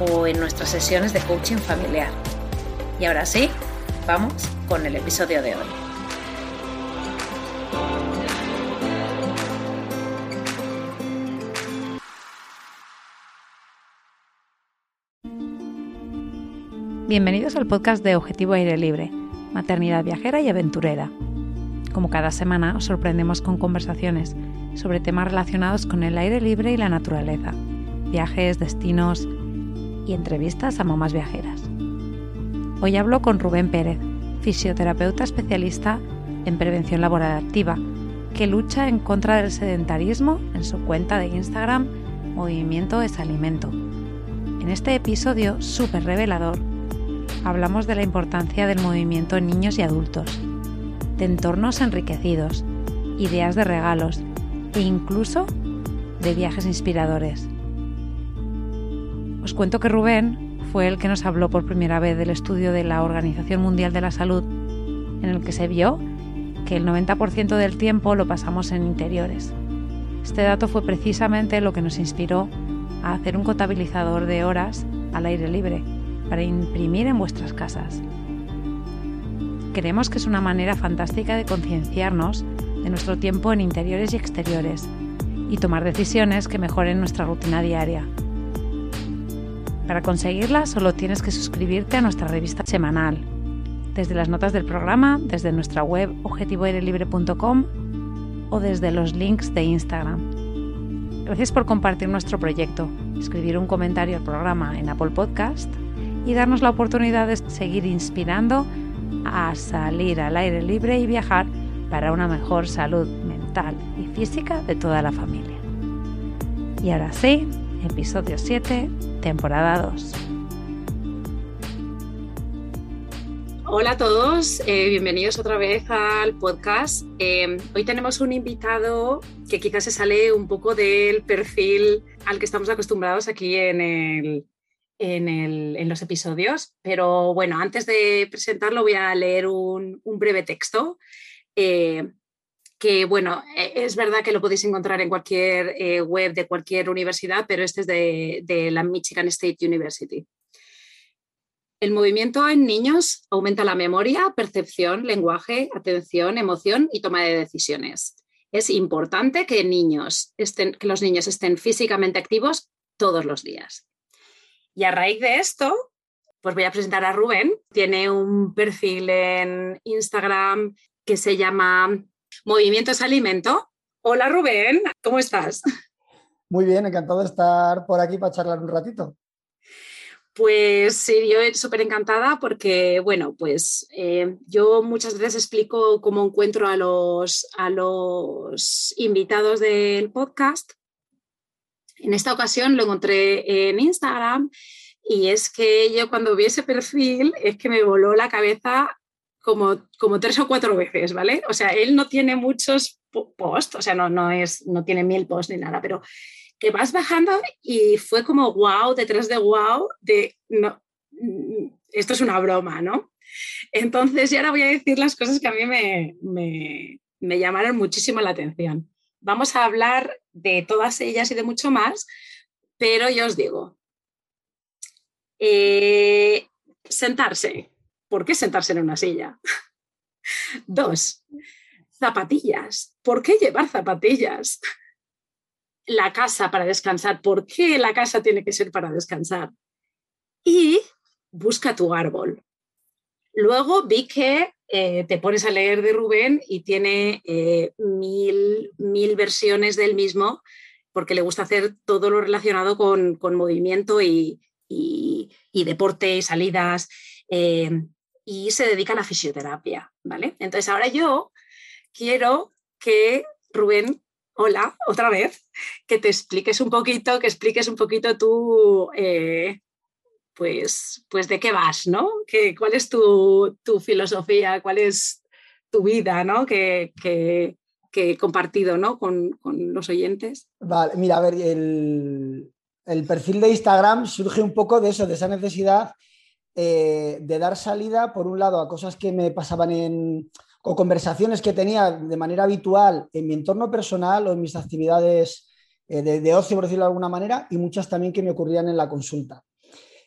o en nuestras sesiones de coaching familiar. Y ahora sí, vamos con el episodio de hoy. Bienvenidos al podcast de Objetivo Aire Libre, Maternidad Viajera y Aventurera. Como cada semana os sorprendemos con conversaciones sobre temas relacionados con el aire libre y la naturaleza, viajes, destinos, y entrevistas a mamás viajeras. Hoy hablo con Rubén Pérez, fisioterapeuta especialista en prevención laboral activa, que lucha en contra del sedentarismo en su cuenta de Instagram Movimiento es Alimento. En este episodio súper revelador, hablamos de la importancia del movimiento en niños y adultos, de entornos enriquecidos, ideas de regalos e incluso de viajes inspiradores. Os cuento que Rubén fue el que nos habló por primera vez del estudio de la Organización Mundial de la Salud, en el que se vio que el 90% del tiempo lo pasamos en interiores. Este dato fue precisamente lo que nos inspiró a hacer un contabilizador de horas al aire libre para imprimir en vuestras casas. Creemos que es una manera fantástica de concienciarnos de nuestro tiempo en interiores y exteriores y tomar decisiones que mejoren nuestra rutina diaria para conseguirla solo tienes que suscribirte a nuestra revista semanal, desde las notas del programa, desde nuestra web objetivoairelibre.com o desde los links de Instagram. Gracias por compartir nuestro proyecto, escribir un comentario al programa en Apple Podcast y darnos la oportunidad de seguir inspirando a salir al aire libre y viajar para una mejor salud mental y física de toda la familia. Y ahora sí, episodio 7 temporada 2. Hola a todos, eh, bienvenidos otra vez al podcast. Eh, hoy tenemos un invitado que quizás se sale un poco del perfil al que estamos acostumbrados aquí en, el, en, los episodios, pero bueno, antes de presentarlo voy a leer un, breve texto. Eh, que bueno, e, es verdad que lo podéis encontrar en cualquier eh, web de cualquier universidad, pero este es de, la Michigan State University. El movimiento en niños aumenta la memoria, percepción, lenguaje, atención, emoción y toma de decisiones. Es importante que, niños que los niños estén físicamente activos todos los días. Y a raíz de esto, pues voy a presentar a Rubén. Tiene un perfil en Instagram que se llama Movimiento es Alimento. Hola Rubén, ¿cómo estás? Muy bien, encantado de estar por aquí para charlar un ratito. Pues sí, yo súper encantada porque, bueno, pues eh, yo muchas veces explico cómo encuentro a los, a los invitados del podcast. En esta ocasión lo encontré en Instagram y es que yo cuando vi ese perfil es que me voló la cabeza como, como tres o cuatro veces, ¿vale? O sea, él no tiene muchos posts, o sea, no, no, es, no tiene mil posts ni nada, pero que vas bajando y fue como wow, detrás de wow, de no, mm, esto es una broma, ¿no? Entonces, ya ahora voy a decir las cosas que a mí me, me, me llamaron muchísimo la atención. Vamos a hablar de todas ellas y de mucho más, pero yo os digo, eh, sentarse, ¿por qué sentarse en una silla? Dos, zapatillas. ¿Por qué llevar zapatillas? La casa para descansar. ¿Por qué la casa tiene que ser para descansar? y busca tu árbol. Luego vi que eh, te pones a leer de Rubén y tiene eh, mil, mil, versiones del mismo porque le gusta hacer todo lo relacionado con, movimiento y, deporte y salidas eh, y se dedica a fisioterapia, ¿vale? Entonces ahora yo quiero que Rubén, hola, otra vez, que te expliques un poquito, que expliques un poquito tú pues, pues de qué vas, ¿no? ¿Qué, ¿Cuál es tu, filosofía? ¿Cuál es tu vida, ¿no? Que, que, he compartido, ¿no? Con, los oyentes. Vale, mira, a ver, el, perfil de Instagram surge un poco de eso, de esa necesidad eh, de dar salida, por un lado, a cosas que me pasaban en, o conversaciones que tenía de manera habitual en mi entorno personal o en mis actividades eh, de, de, ocio, por decirlo de alguna manera, y muchas también que me ocurrían en la consulta.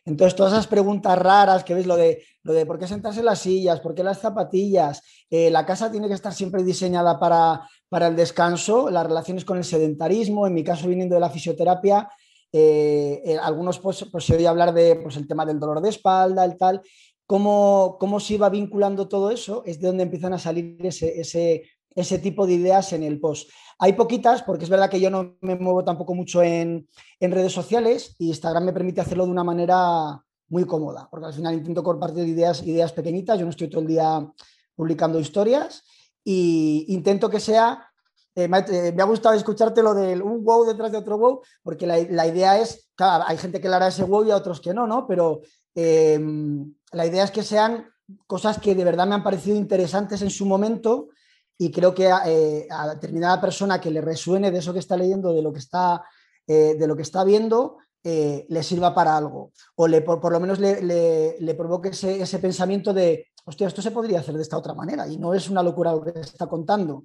Entonces, todas esas preguntas raras que ves, lo de, lo de por qué sentarse en las sillas, por qué las zapatillas, eh, la casa tiene que estar siempre diseñada para, el descanso, las relaciones con el sedentarismo, en mi caso viniendo de la fisioterapia, eh, eh, algunos pues, pues, se oye hablar de pues, el tema del dolor de espalda, el tal, cómo, cómo se iba vinculando todo eso, es de donde empiezan a salir ese, ese, ese tipo de ideas en el post. Hay poquitas, porque es verdad que yo no me muevo tampoco mucho en, redes sociales y Instagram me permite hacerlo de una manera muy cómoda, porque al final intento compartir ideas, ideas pequeñitas, yo no estoy todo el día publicando historias e intento que sea, eh, eh, me, ha gustado escucharte lo del un wow detrás de otro wow, porque la, idea es, claro, hay gente que le hará ese wow y a otros que no, ¿no? Pero em, la idea es que sean cosas que de verdad me han parecido interesantes en su momento y creo que eh, a determinada persona que le resuene de eso que está leyendo, de lo que está, eh, de lo que está viendo, eh, le sirva para algo. O le, por, lo menos le, provoque ese, pensamiento de, hostia, esto se podría hacer de esta otra manera y no es una locura lo que está contando.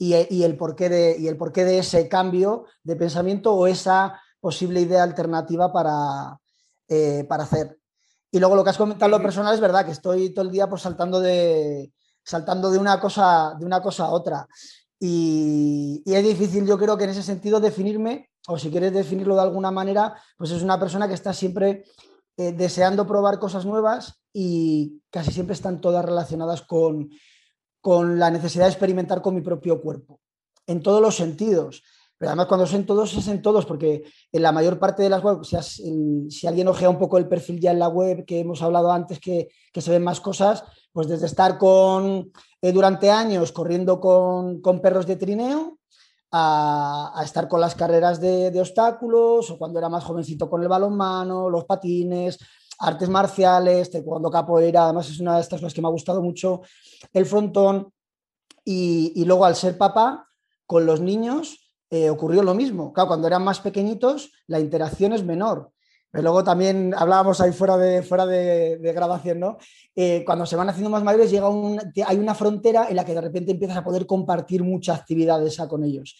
Y, el porqué de, y el porqué de ese cambio de pensamiento o esa posible idea alternativa para, para hacer. Y luego lo que has comentado en lo personal es verdad que estoy todo el día pues, saltando de, saltando de una cosa, de una cosa a otra. Y, es difícil, yo creo que en ese sentido definirme, o si quieres definirlo de alguna manera, pues es una persona que está siempre eh, deseando probar cosas nuevas y casi siempre están todas relacionadas con, con la necesidad de experimentar con mi propio cuerpo, en todos los sentidos. Pero además cuando son todos es en todos, porque en la mayor parte de las web, si, alguien ojea un poco el perfil ya en la web que hemos hablado antes, que, se ven más cosas, pues desde estar con, eh, durante años corriendo con, perros de trineo, a, estar con las carreras de, obstáculos, o cuando era más jovencito con el balonmano, los patines, artes marciales, cuando capoeira, además es una de estas cosas que me ha gustado mucho, el frontón, y, y luego al ser papá, con los niños, eh, ocurrió lo mismo. Claro, cuando eran más pequeñitos, la interacción es menor. Pero luego también hablábamos ahí fuera de, fuera de, grabación, ¿no? Eh, cuando se van haciendo más mayores, llega hay una frontera en la que de repente empiezas a poder compartir mucha actividad esa con ellos.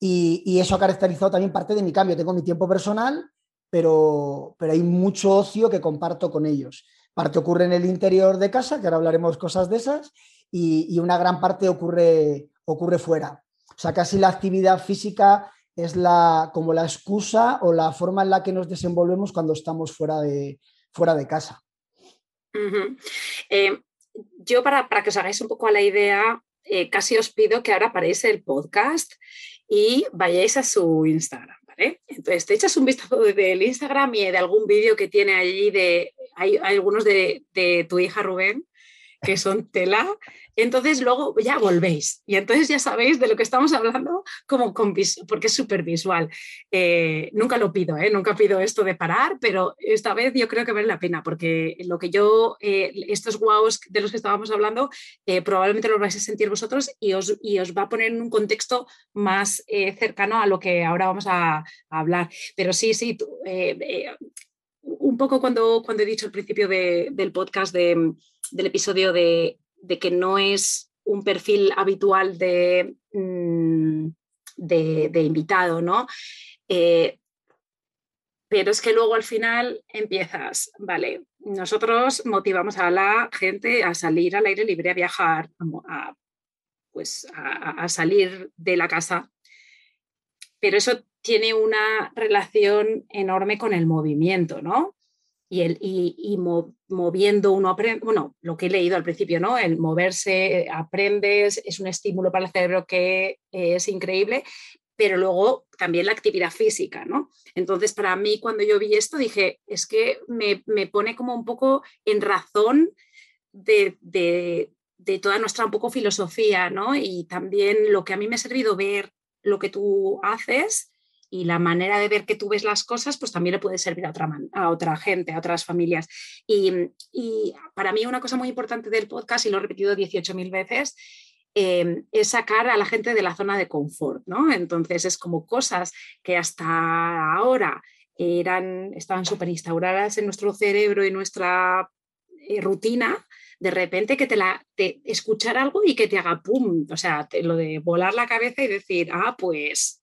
Y, eso ha caracterizado también parte de mi cambio. Tengo mi tiempo personal, pero, pero hay mucho ocio que comparto con ellos. Parte ocurre en el interior de casa, que ahora hablaremos cosas de esas, y, una gran parte ocurre, ocurre fuera. O sea, casi la actividad física es la, como la excusa o la forma en la que nos desenvolvemos cuando estamos fuera de, fuera de casa. Eh, yo para, para, que os hagáis un poco a la idea, eh, casi os pido que ahora paréis el podcast y vayáis a su Instagram. ¿Vale? Entonces, te echas un vistazo del Instagram y de algún vídeo que tiene allí de, hay, algunos de, de, tu hija Rubén, que son tela, entonces luego ya volvéis y entonces ya sabéis de lo que estamos hablando como con porque es súper visual. Eh, nunca lo pido, ¿eh? nunca pido esto de parar, pero esta vez yo creo que vale la pena porque lo que yo, eh, estos guaos de los que estábamos hablando, probablemente los vais a sentir vosotros y os, os va a poner en un contexto más cercano a lo que ahora vamos a, hablar. Pero sí, sí, un poco cuando, cuando he dicho al principio del podcast, del episodio de que no es un perfil habitual de, mm, invitado, ¿no? Eh, pero es que luego al final empiezas, vale, nosotros motivamos a la gente a salir al aire libre, a viajar, a, pues a, salir de la casa, pero eso tiene una relación enorme con el movimiento, ¿no? Y, el, y, moviendo uno aprende, bueno, lo que he leído al principio, ¿no? El moverse, eh, aprendes, es un estímulo para el cerebro que es increíble, pero luego también la actividad física, ¿no? Entonces, para mí, cuando yo vi esto, dije, es que me, pone como un poco en razón de, de, de, toda nuestra un poco filosofía, ¿no? Y también lo que a mí me ha servido ver lo que tú haces y la manera de ver que tú ves las cosas, pues también le puede servir a otra, a otra gente, a otras familias. Y, y, para mí una cosa muy importante del podcast, y lo he repetido 18.000 veces, eh, es sacar a la gente de la zona de confort, ¿no? Entonces es como cosas que hasta ahora eran, estaban súper instauradas en nuestro cerebro y nuestra eh, rutina, de repente que te la escuchar algo y que te haga pum, o sea, lo de volar la cabeza y decir, ah, pues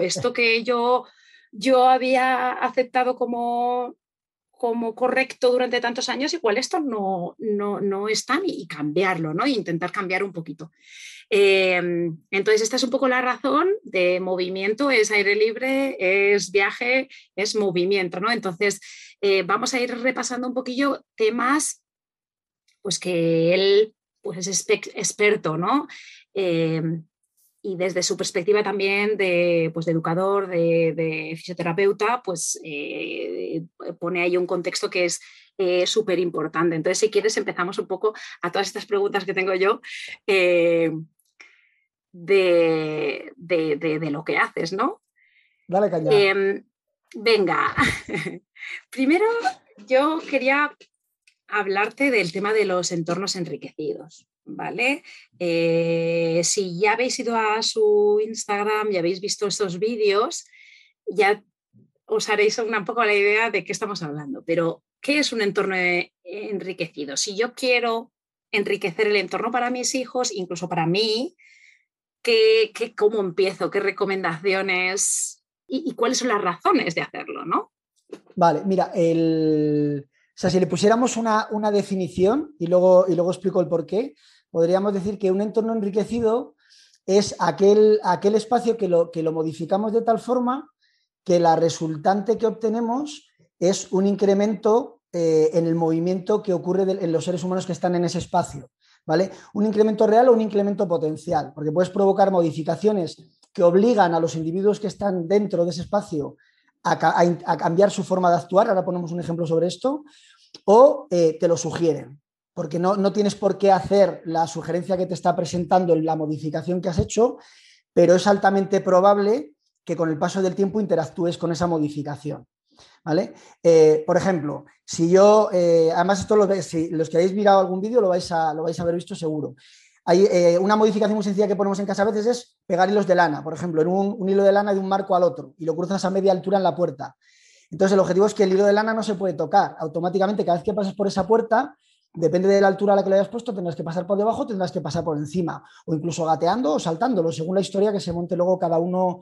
esto que yo, yo había aceptado como, como correcto durante tantos años, igual esto no, no, no es tan y cambiarlo, ¿no? intentar cambiar un poquito. Em, entonces, esta es un poco la razón de movimiento, es aire libre, es viaje, es movimiento, ¿no? Entonces, eh, vamos a ir repasando un poquillo temas, pues que él pues es experto, ¿no? Em, y desde su perspectiva también de, pues, de educador, de, fisioterapeuta, pues eh, pone ahí un contexto que es eh, súper importante. Entonces, si quieres, empezamos un poco a todas estas preguntas que tengo yo eh, de, de, lo que haces, ¿no? Dale caña. Em, venga, primero yo quería hablarte del tema de los entornos enriquecidos. ¿Vale? Eh, si ya habéis ido a su Instagram y habéis visto estos vídeos, ya os haréis un poco la idea de qué estamos hablando. Pero, ¿qué es un entorno enriquecido? Si yo quiero enriquecer el entorno para mis hijos, incluso para mí, ¿qué, cómo empiezo? ¿Qué recomendaciones? Y, cuáles son las razones de hacerlo, ¿no? Vale, mira, el... O sea, si le pusiéramos una, una definición y luego, y luego explico el por qué, podríamos decir que un entorno enriquecido es aquel, aquel espacio que lo, que lo modificamos de tal forma que la resultante que obtenemos es un incremento eh, en el movimiento que ocurre en los seres humanos que están en ese espacio. ¿vale? Un incremento real o un incremento potencial, porque puedes provocar modificaciones que obligan a los individuos que están dentro de ese espacio a, cambiar su forma de actuar, ahora ponemos un ejemplo sobre esto, o eh, te lo sugieren porque no, tienes por qué hacer la sugerencia que te está presentando en la modificación que has hecho, pero es altamente probable que con el paso del tiempo interactúes con esa modificación. ¿Vale? Eh, por ejemplo, si yo, eh, además esto lo si los que habéis mirado algún vídeo lo vais a, lo vais a haber visto seguro. Hay eh, una modificación muy sencilla que ponemos en casa a veces es pegar hilos de lana, por ejemplo, en un, un, hilo de lana de un marco al otro y lo cruzas a media altura en la puerta. Entonces el objetivo es que el hilo de lana no se puede tocar. Automáticamente cada vez que pasas por esa puerta Depende de la altura a la que lo hayas puesto, tendrás que pasar por debajo, tendrás que pasar por encima, o incluso gateando o saltándolo, según la historia que se monte luego cada uno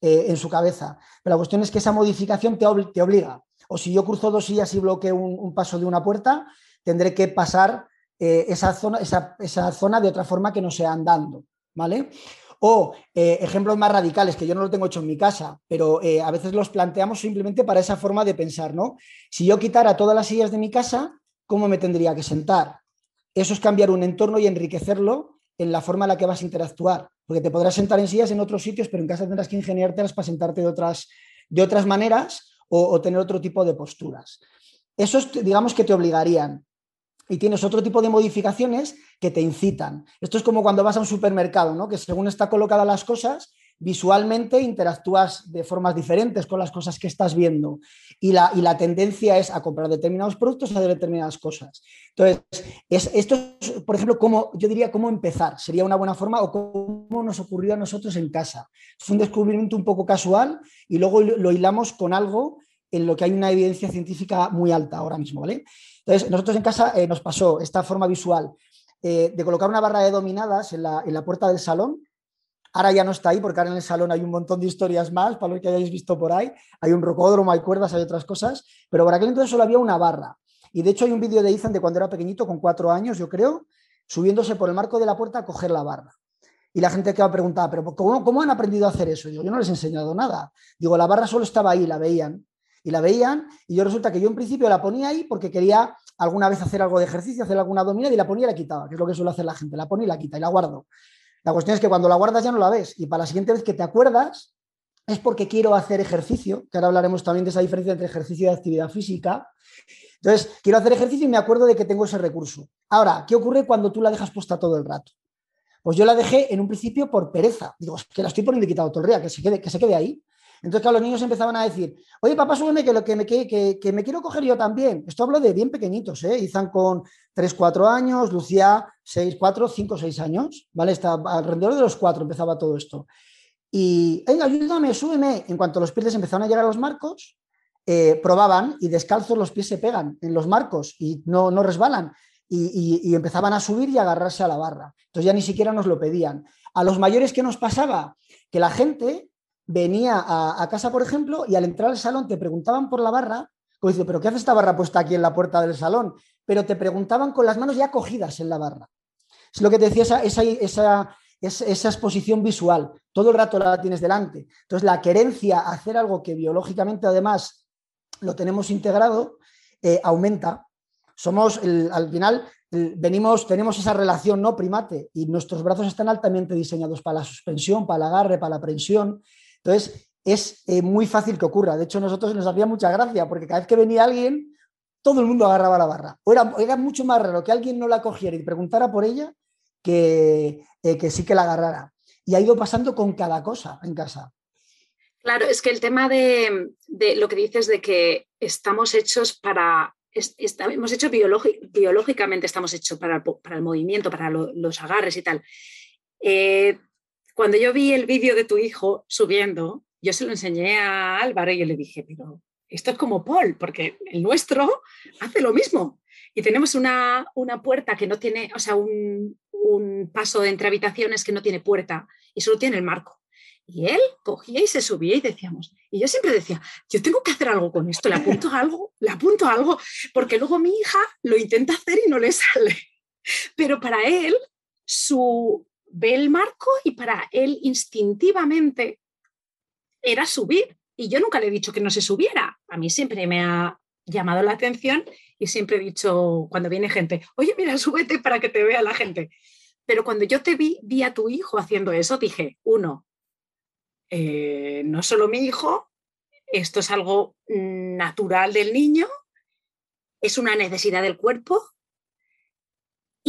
eh, en su cabeza. Pero la cuestión es que esa modificación te, obliga. O si yo cruzo dos sillas y bloqueo un, paso de una puerta, tendré que pasar eh, esa, zona, esa, zona de otra forma que no sea andando. ¿Vale? O eh, ejemplos más radicales, que yo no lo tengo hecho en mi casa, pero a veces los planteamos simplemente para esa forma de pensar, ¿no? Si yo quitara todas las sillas de mi casa, cómo me tendría que sentar. Eso es cambiar un entorno y enriquecerlo en la forma en la que vas a interactuar. Porque te podrás sentar en sillas en otros sitios, pero en casa tendrás que ingeniártelas para sentarte de otras, de otras maneras o, tener otro tipo de posturas. Esos, digamos, que te obligarían. Y tienes otro tipo de modificaciones que te incitan. Esto es como cuando vas a un supermercado, ¿no? que según está colocadas las cosas, visualmente interactúas de formas diferentes con las cosas que estás viendo y la, y la tendencia es a comprar determinados productos a determinadas cosas. Entonces, es, esto es, por ejemplo, cómo, yo diría cómo empezar, sería una buena forma o cómo nos ocurrió a nosotros en casa. Es un descubrimiento un poco casual y luego lo hilamos con algo en lo que hay una evidencia científica muy alta ahora mismo, ¿vale? Entonces, nosotros en casa eh, nos pasó esta forma visual eh, de colocar una barra de dominadas en la, en la puerta del salón Ahora ya no está ahí porque ahora en el salón hay un montón de historias más, para los que hayáis visto por ahí. Hay un rocódromo, hay cuerdas, hay otras cosas, pero por aquel entonces solo había una barra. Y de hecho hay un vídeo de Ethan de cuando era pequeñito, con cuatro años, yo creo, subiéndose por el marco de la puerta a coger la barra. Y la gente que va a ¿pero cómo, cómo han aprendido a hacer eso? Yo, yo no les he enseñado nada. Digo, la barra solo estaba ahí, la veían. y la veían y yo resulta que yo en principio la ponía ahí porque quería alguna vez hacer algo de ejercicio, hacer alguna abdominal y la ponía y la quitaba, que es lo que suele hacer la gente, la pone y la quita y la guardo. La cuestión es que cuando la guardas ya no la ves y para la siguiente vez que te acuerdas es porque quiero hacer ejercicio, que ahora hablaremos también de esa diferencia entre ejercicio y actividad física. Entonces, quiero hacer ejercicio y me acuerdo de que tengo ese recurso. Ahora, ¿qué ocurre cuando tú la dejas puesta todo el rato? Pues yo la dejé en un principio por pereza. Digo, es que la estoy poniendo quitado todo el que se quede, que se quede ahí. Entonces, claro, los niños empezaban a decir, oye, papá, súbeme que, lo que, me, que, que, me quiero coger yo también. Esto hablo de bien pequeñitos, ¿eh? Izan con 3, 4 años, Lucía 6, 4, 5, 6 años, ¿vale? Está alrededor de los 4 empezaba todo esto. Y, venga, ayúdame, súbeme. En cuanto los pies empezaron a llegar a los marcos, eh, probaban y descalzos los pies se pegan en los marcos y no, no resbalan. Y, y, empezaban a subir y agarrarse a la barra. Entonces ya ni siquiera nos lo pedían. A los mayores, ¿qué nos pasaba? Que la gente venía a, casa, por ejemplo, y al entrar al salón te preguntaban por la barra, como dice, ¿pero qué hace esta barra puesta aquí en la puerta del salón? Pero te preguntaban con las manos ya cogidas en la barra. Es lo que te decía esa, esa, esa, esa exposición visual. Todo el rato la tienes delante. Entonces, la querencia a hacer algo que biológicamente además lo tenemos integrado, eh, aumenta. Somos, al final, venimos, tenemos esa relación no primate y nuestros brazos están altamente diseñados para la suspensión, para el agarre, para la prensión. Entonces, es eh, muy fácil que ocurra. De hecho, nosotros nos hacía mucha gracia porque cada vez que venía alguien, todo el mundo agarraba la barra. O era, era mucho más raro que alguien no la cogiera y preguntara por ella que, eh, que sí que la agarrara. Y ha ido pasando con cada cosa en casa. Claro, es que el tema de, de lo que dices de que estamos hechos para hemos hecho biológicamente, estamos hechos para, para, el movimiento, para los agarres y tal. Eh, cuando yo vi el vídeo de tu hijo subiendo, yo se lo enseñé a Álvaro y yo le dije, pero esto es como Paul, porque el nuestro hace lo mismo. Y tenemos una, una puerta que no tiene, o sea, un, un paso entre habitaciones que no tiene puerta y solo tiene el marco. Y él cogía y se subía y decíamos, y yo siempre decía, yo tengo que hacer algo con esto, le apunto algo, le apunto algo, porque luego mi hija lo intenta hacer y no le sale. Pero para él, su ve el marco y para él instintivamente era subir. Y yo nunca le he dicho que no se subiera. A mí siempre me ha llamado la atención y siempre he dicho, cuando viene gente, oye, mira, súbete para que te vea la gente. Pero cuando yo te vi, vi a tu hijo haciendo eso, dije, uno, eh, no solo mi hijo, esto es algo natural del niño, es una necesidad del cuerpo.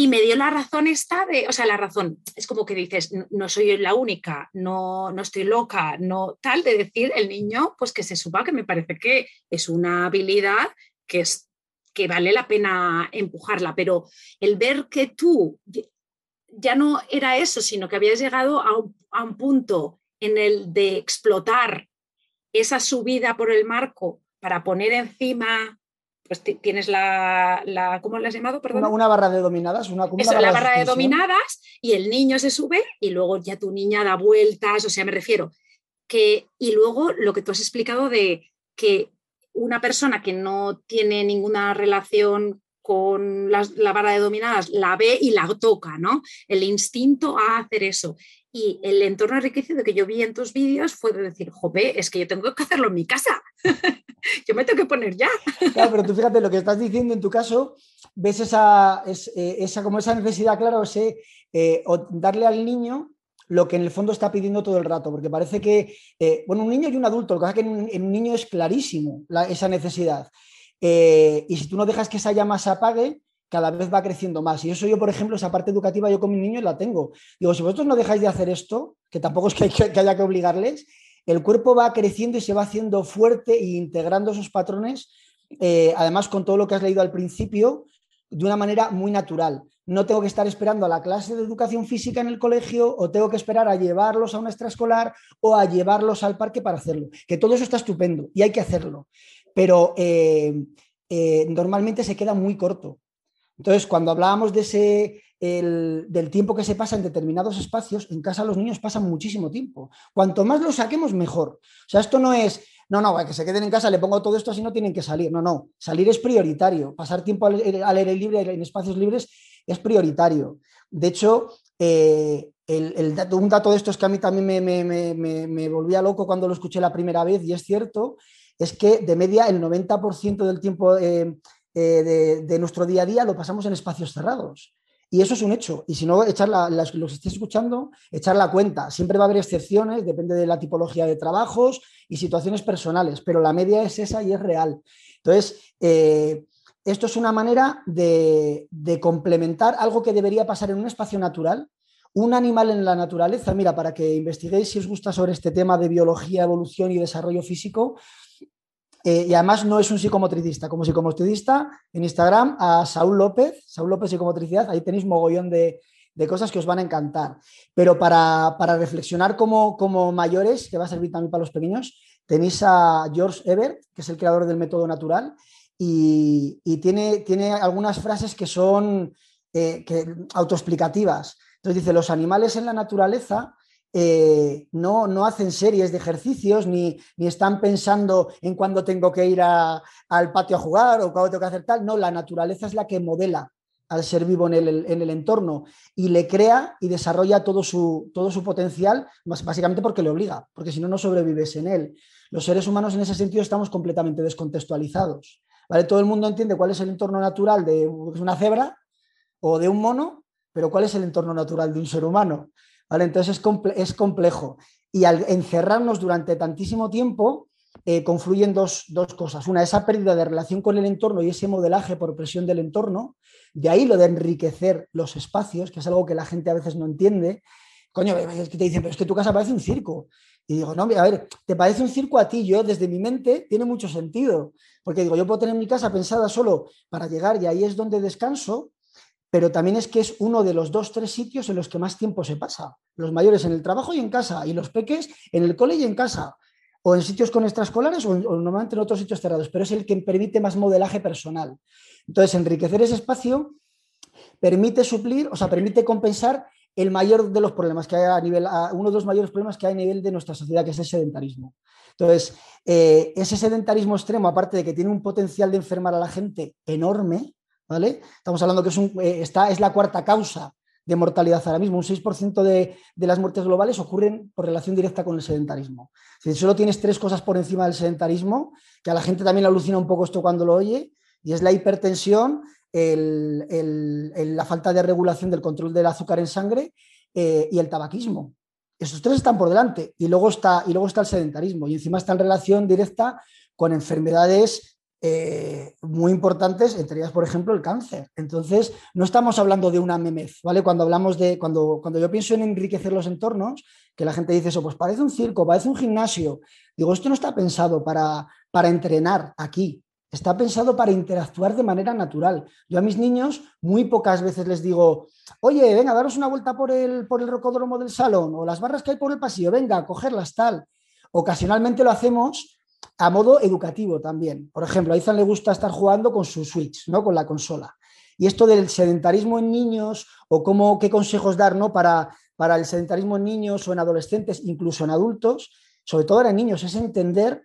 Y me dio la razón esta de, o sea, la razón, es como que dices, no, soy la única, no, no estoy loca, no tal, de decir el niño, pues que se suba, que me parece que es una habilidad que, es, que vale la pena empujarla, pero el ver que tú ya no era eso, sino que habías llegado a a un punto en el de explotar esa subida por el marco para poner encima, pues tienes la, la ¿cómo la has llamado? Una, una, barra de dominadas, una, la barra de dominadas y el niño se sube y luego ya tu niña da vueltas, o sea, me refiero que, y luego lo que tú has explicado de que una persona que no tiene ninguna relación con la, la, barra de dominadas la ve y la toca, ¿no? El instinto a hacer eso. Y el entorno enriquecido que yo vi en tus vídeos fue de decir, jope, es que yo tengo que hacerlo en mi casa. yo me tengo que poner ya. claro, pero tú fíjate lo que estás diciendo en tu caso, ves esa, eh, esa, como esa necesidad, claro, ese, eh, darle al niño lo que en el fondo está pidiendo todo el rato, porque parece que, eh, bueno, un niño y un adulto, lo que pasa es que en un, niño es clarísimo esa necesidad. Y si tú no dejas que esa llama se apague, cada vez va creciendo más. Y eso yo, por ejemplo, esa parte educativa yo con mis niños la tengo. Digo, si vosotros no dejáis de hacer esto, que tampoco es que, haya que obligarles, el cuerpo va creciendo y se va haciendo fuerte e integrando esos patrones, eh, además con todo lo que has leído al principio, de una manera muy natural. No tengo que estar esperando a la clase de educación física en el colegio o tengo que esperar a llevarlos a una extraescolar o a llevarlos al parque para hacerlo. Que todo eso está estupendo y hay que hacerlo. Pero eh, eh, normalmente se queda muy corto. Entonces, cuando hablábamos de ese, del tiempo que se pasa en determinados espacios, en casa los niños pasan muchísimo tiempo. Cuanto más lo saquemos, mejor. O sea, esto no es, no, no, que se queden en casa, le pongo todo esto así no tienen que salir. No, no, salir es prioritario. Pasar tiempo al, aire libre, en espacios libres, es prioritario. De hecho, eh, el, un dato de estos que a mí también me, me, me, me volvía loco cuando lo escuché la primera vez, y es cierto, es que de media el 90% del tiempo eh, eh, de, nuestro día a día lo pasamos en espacios cerrados. Y eso es un hecho. Y si no, echar la, los que estéis escuchando, echar la cuenta. Siempre va a haber excepciones, depende de la tipología de trabajos y situaciones personales, pero la media es esa y es real. Entonces, eh, esto es una manera de, complementar algo que debería pasar en un espacio natural. Un animal en la naturaleza, mira, para que investiguéis si os gusta sobre este tema de biología, evolución y desarrollo físico, eh, y además no es un psicomotricista. Como psicomotricista, en Instagram a Saúl López, Saúl López Psicomotricidad, ahí tenéis mogollón de, cosas que os van a encantar. Pero para, reflexionar como, como, mayores, que va a servir también para los pequeños, tenéis a George Ebert, que es el creador del método natural, y, tiene, tiene, algunas frases que son eh, que, autoexplicativas. Entonces dice, los animales en la naturaleza eh, no, no, hacen series de ejercicios ni, están pensando en cuándo tengo que ir al patio a jugar o cuándo tengo que hacer tal. No, la naturaleza es la que modela al ser vivo en el, entorno y le crea y desarrolla todo su, todo su potencial, básicamente porque le obliga, porque si no, no sobrevives en él. Los seres humanos en ese sentido estamos completamente descontextualizados. ¿vale? Todo el mundo entiende cuál es el entorno natural de una cebra o de un mono, pero cuál es el entorno natural de un ser humano. Entonces es, complejo. Y al encerrarnos durante tantísimo tiempo, eh, confluyen dos, cosas. Una, esa pérdida de relación con el entorno y ese modelaje por presión del entorno. De ahí lo de enriquecer los espacios, que es algo que la gente a veces no entiende. Coño, es que te dicen, pero es que tu casa parece un circo. Y digo, no, a ver, te parece un circo a ti, yo desde mi mente tiene mucho sentido. Porque digo, yo puedo tener mi casa pensada solo para llegar y ahí es donde descanso, pero también es que es uno de los dos, tres sitios en los que más tiempo se pasa. Los mayores en el trabajo y en casa, y los peques en el cole y en casa, o en sitios con extraescolares o, normalmente en otros sitios cerrados, pero es el que permite más modelaje personal. Entonces, enriquecer ese espacio permite suplir, o sea, permite compensar el mayor de los problemas que hay a nivel, uno de los mayores problemas que hay a nivel de nuestra sociedad, que es el sedentarismo. Entonces, eh, ese sedentarismo extremo, aparte de que tiene un potencial de enfermar a la gente enorme, Estamos hablando que es, eh, es la cuarta causa de mortalidad ahora mismo. Un 6% de, las muertes globales ocurren por relación directa con el sedentarismo. Si solo tienes tres cosas por encima del sedentarismo, que a la gente también le alucina un poco esto cuando lo oye, y es la hipertensión, la falta de regulación del control del azúcar en sangre eh, y el tabaquismo. Esos tres están por delante y luego está el sedentarismo y encima está en relación directa con enfermedades eh, muy importantes, entre ellas, por ejemplo, el cáncer. Entonces, no estamos hablando de una memez, ¿vale? Cuando hablamos de, cuando, cuando yo pienso en enriquecer los entornos, que la gente dice eso, pues parece un circo, parece un gimnasio. Digo, esto no está pensado para, para entrenar aquí, está pensado para interactuar de manera natural. Yo a mis niños muy pocas veces les digo, oye, venga, daros una vuelta por el, por el rocódromo del salón o las barras que hay por el pasillo, venga, cogerlas tal. Ocasionalmente lo hacemos a modo educativo también. Por ejemplo, a Izan le gusta estar jugando con su Switch, ¿no? con la consola. Y esto del sedentarismo en niños o cómo, qué consejos dar ¿no? para, para el sedentarismo en niños o en adolescentes, incluso en adultos, sobre todo en niños, es entender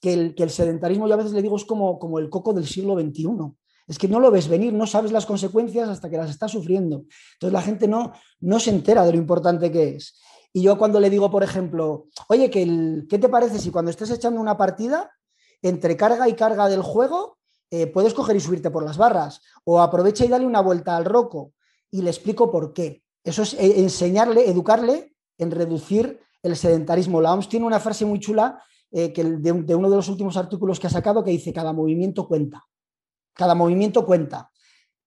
que el, que el, sedentarismo, yo a veces le digo, es como, como el coco del siglo XXI. Es que no lo ves venir, no sabes las consecuencias hasta que las estás sufriendo. Entonces la gente no, no se entera de lo importante que es. Y yo cuando le digo, por ejemplo, oye, ¿qué, ¿qué te parece si cuando estés echando una partida, entre carga y carga del juego, eh, puedes coger y subirte por las barras? O aprovecha y dale una vuelta al roco. Y le explico por qué. Eso es eh, enseñarle, educarle en reducir el sedentarismo. La OMS tiene una frase muy chula eh, que de, de, uno de los últimos artículos que ha sacado que dice, cada movimiento cuenta. Cada movimiento cuenta.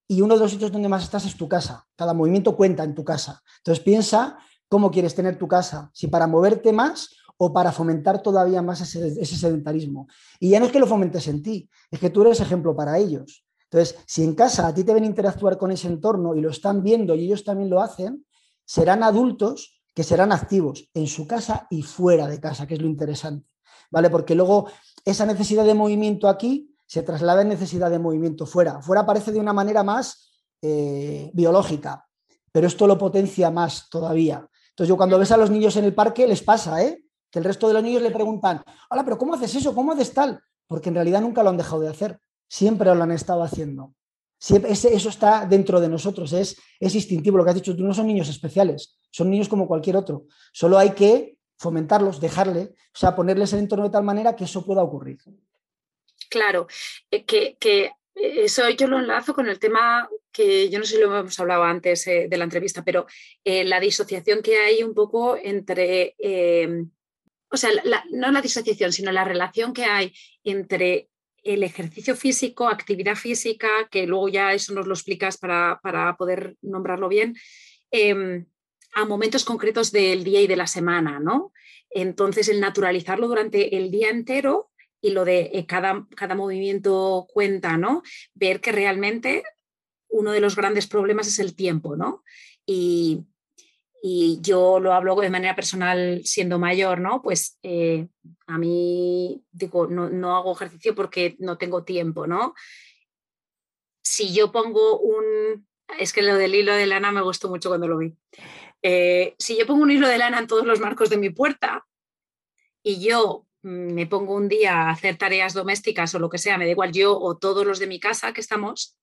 Y uno de los sitios donde más estás es tu casa. Cada movimiento cuenta en tu casa. Entonces piensa cómo quieres tener tu casa, si para moverte más o para fomentar todavía más ese, sedentarismo. Y ya no es que lo fomentes en ti, es que tú eres ejemplo para ellos. Entonces, si en casa a ti te ven interactuar con ese entorno y lo están viendo y ellos también lo hacen, serán adultos que serán activos en su casa y fuera de casa, que es lo interesante. ¿Vale? Porque luego esa necesidad de movimiento aquí se traslada en necesidad de movimiento fuera. Fuera aparece de una manera más eh, biológica, pero esto lo potencia más todavía. Entonces yo cuando ves a los niños en el parque les pasa, ¿eh? Que el resto de los niños le preguntan, hola, pero ¿cómo haces eso? ¿Cómo haces tal? Porque en realidad nunca lo han dejado de hacer, siempre lo han estado haciendo. eso está dentro de nosotros, es, es instintivo. Lo que has dicho, tú no son niños especiales, son niños como cualquier otro. Solo hay que fomentarlos, dejarle, o sea, ponerles el entorno de tal manera que eso pueda ocurrir. Claro, eh, que, que eso yo lo enlazo con el tema que yo no sé si lo hemos hablado antes eh, de la entrevista, pero eh, la disociación que hay un poco entre, eh, o sea, no la disociación, sino la relación que hay entre el ejercicio físico, actividad física, que luego ya eso nos lo explicas para, para poder nombrarlo bien, em, a momentos concretos del día y de la semana, ¿no? Entonces, el naturalizarlo durante el día entero y lo de cada, cada movimiento cuenta, ¿no? Ver que realmente uno de los grandes problemas es el tiempo, ¿no? Y, yo lo hablo de manera personal siendo mayor, ¿no? Pues eh, a mí, digo, no, hago ejercicio porque no tengo tiempo, ¿no? Si yo pongo un... Es que lo del hilo de lana me gustó mucho cuando lo vi. Eh, si yo pongo un hilo de lana en todos los marcos de mi puerta y yo me pongo un día a hacer tareas domésticas o lo que sea, me da igual yo o todos los de mi casa que estamos,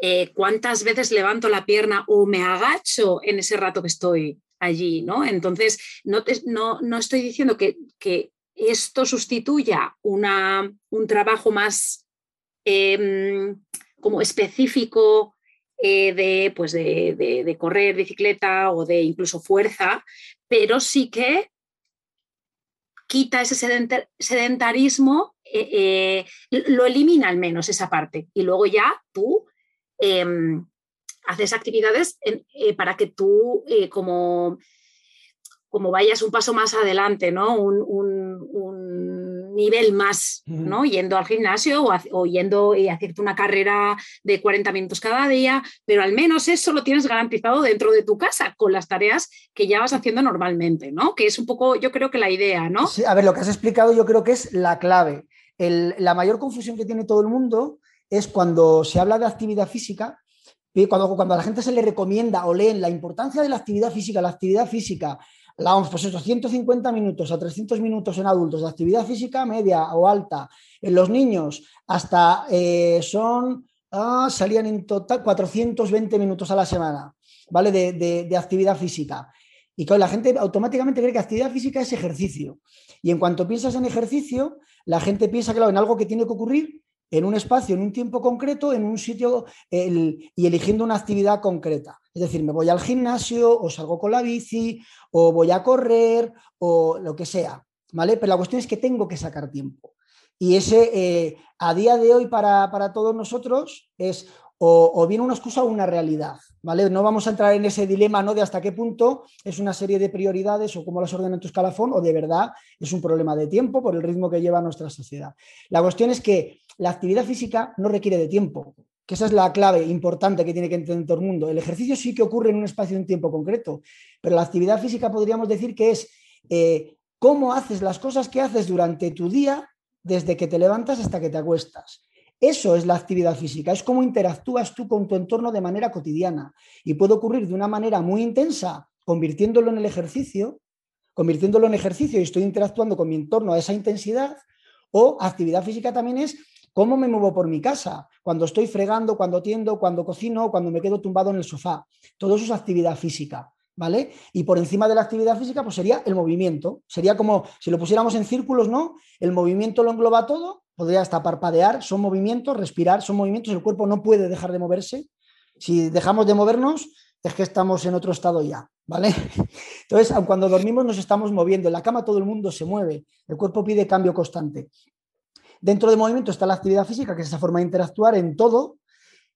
eh, cuántas veces levanto la pierna o me agacho en ese rato que estoy allí, ¿no? Entonces, no, no, estoy diciendo que, esto sustituya una, un trabajo más em, como específico eh, de, pues de, correr bicicleta o de incluso fuerza, pero sí que quita ese sedentarismo, eh, lo elimina al menos esa parte. Y luego ya tú Em, haces actividades eh, para que tú eh, como, como vayas un paso más adelante, ¿no? Un, nivel más, ¿no? Yendo al gimnasio o, yendo y hacerte una carrera de 40 minutos cada día, pero al menos eso lo tienes garantizado dentro de tu casa con las tareas que ya vas haciendo normalmente, ¿no? Que es un poco, yo creo que la idea, ¿no? Sí, a ver, lo que has explicado yo creo que es la clave. la mayor confusión que tiene todo el mundo es cuando se habla de actividad física, cuando, cuando a la gente se le recomienda o leen la importancia de la actividad física, la actividad física, la pues eso, 150 minutos a 300 minutos en adultos de actividad física media o alta, en los niños hasta eh, son, ah, salían en total 420 minutos a la semana, ¿vale? De, actividad física. Y que la gente automáticamente cree que actividad física es ejercicio. Y en cuanto piensas en ejercicio, la gente piensa, claro, en algo que tiene que ocurrir en un espacio, en un tiempo concreto, en un sitio y eligiendo una actividad concreta. Es decir, me voy al gimnasio o salgo con la bici o voy a correr o lo que sea. ¿vale? Pero la cuestión es que tengo que sacar tiempo. Y ese, eh, a día de hoy, para, para todos nosotros, es o, bien una excusa o una realidad. ¿vale? No vamos a entrar en ese dilema ¿no? de hasta qué punto es una serie de prioridades o cómo las ordena en tu escalafón o de verdad es un problema de tiempo por el ritmo que lleva nuestra sociedad. La cuestión es que la actividad física no requiere de tiempo, que esa es la clave importante que tiene que entender todo el mundo. El ejercicio sí que ocurre en un espacio de un tiempo concreto, pero la actividad física podríamos decir que es eh, cómo haces las cosas que haces durante tu día desde que te levantas hasta que te acuestas. Eso es la actividad física, es cómo interactúas tú con tu entorno de manera cotidiana. Y puede ocurrir de una manera muy intensa, convirtiéndolo en el ejercicio, convirtiéndolo en ejercicio y estoy interactuando con mi entorno a esa intensidad, o actividad física también es cómo me muevo por mi casa, cuando estoy fregando, cuando tiendo, cuando cocino, cuando me quedo tumbado en el sofá. Todo eso es actividad física. ¿Vale? Y por encima de la actividad física, pues sería el movimiento. Sería como si lo pusiéramos en círculos, ¿no? El movimiento lo engloba todo podría hasta parpadear, son movimientos, respirar, son movimientos, el cuerpo no puede dejar de moverse. Si dejamos de movernos, es que estamos en otro estado ya, ¿vale? Entonces, cuando dormimos nos estamos moviendo, en la cama todo el mundo se mueve, el cuerpo pide cambio constante. Dentro del movimiento está la actividad física, que es esa forma de interactuar en todo.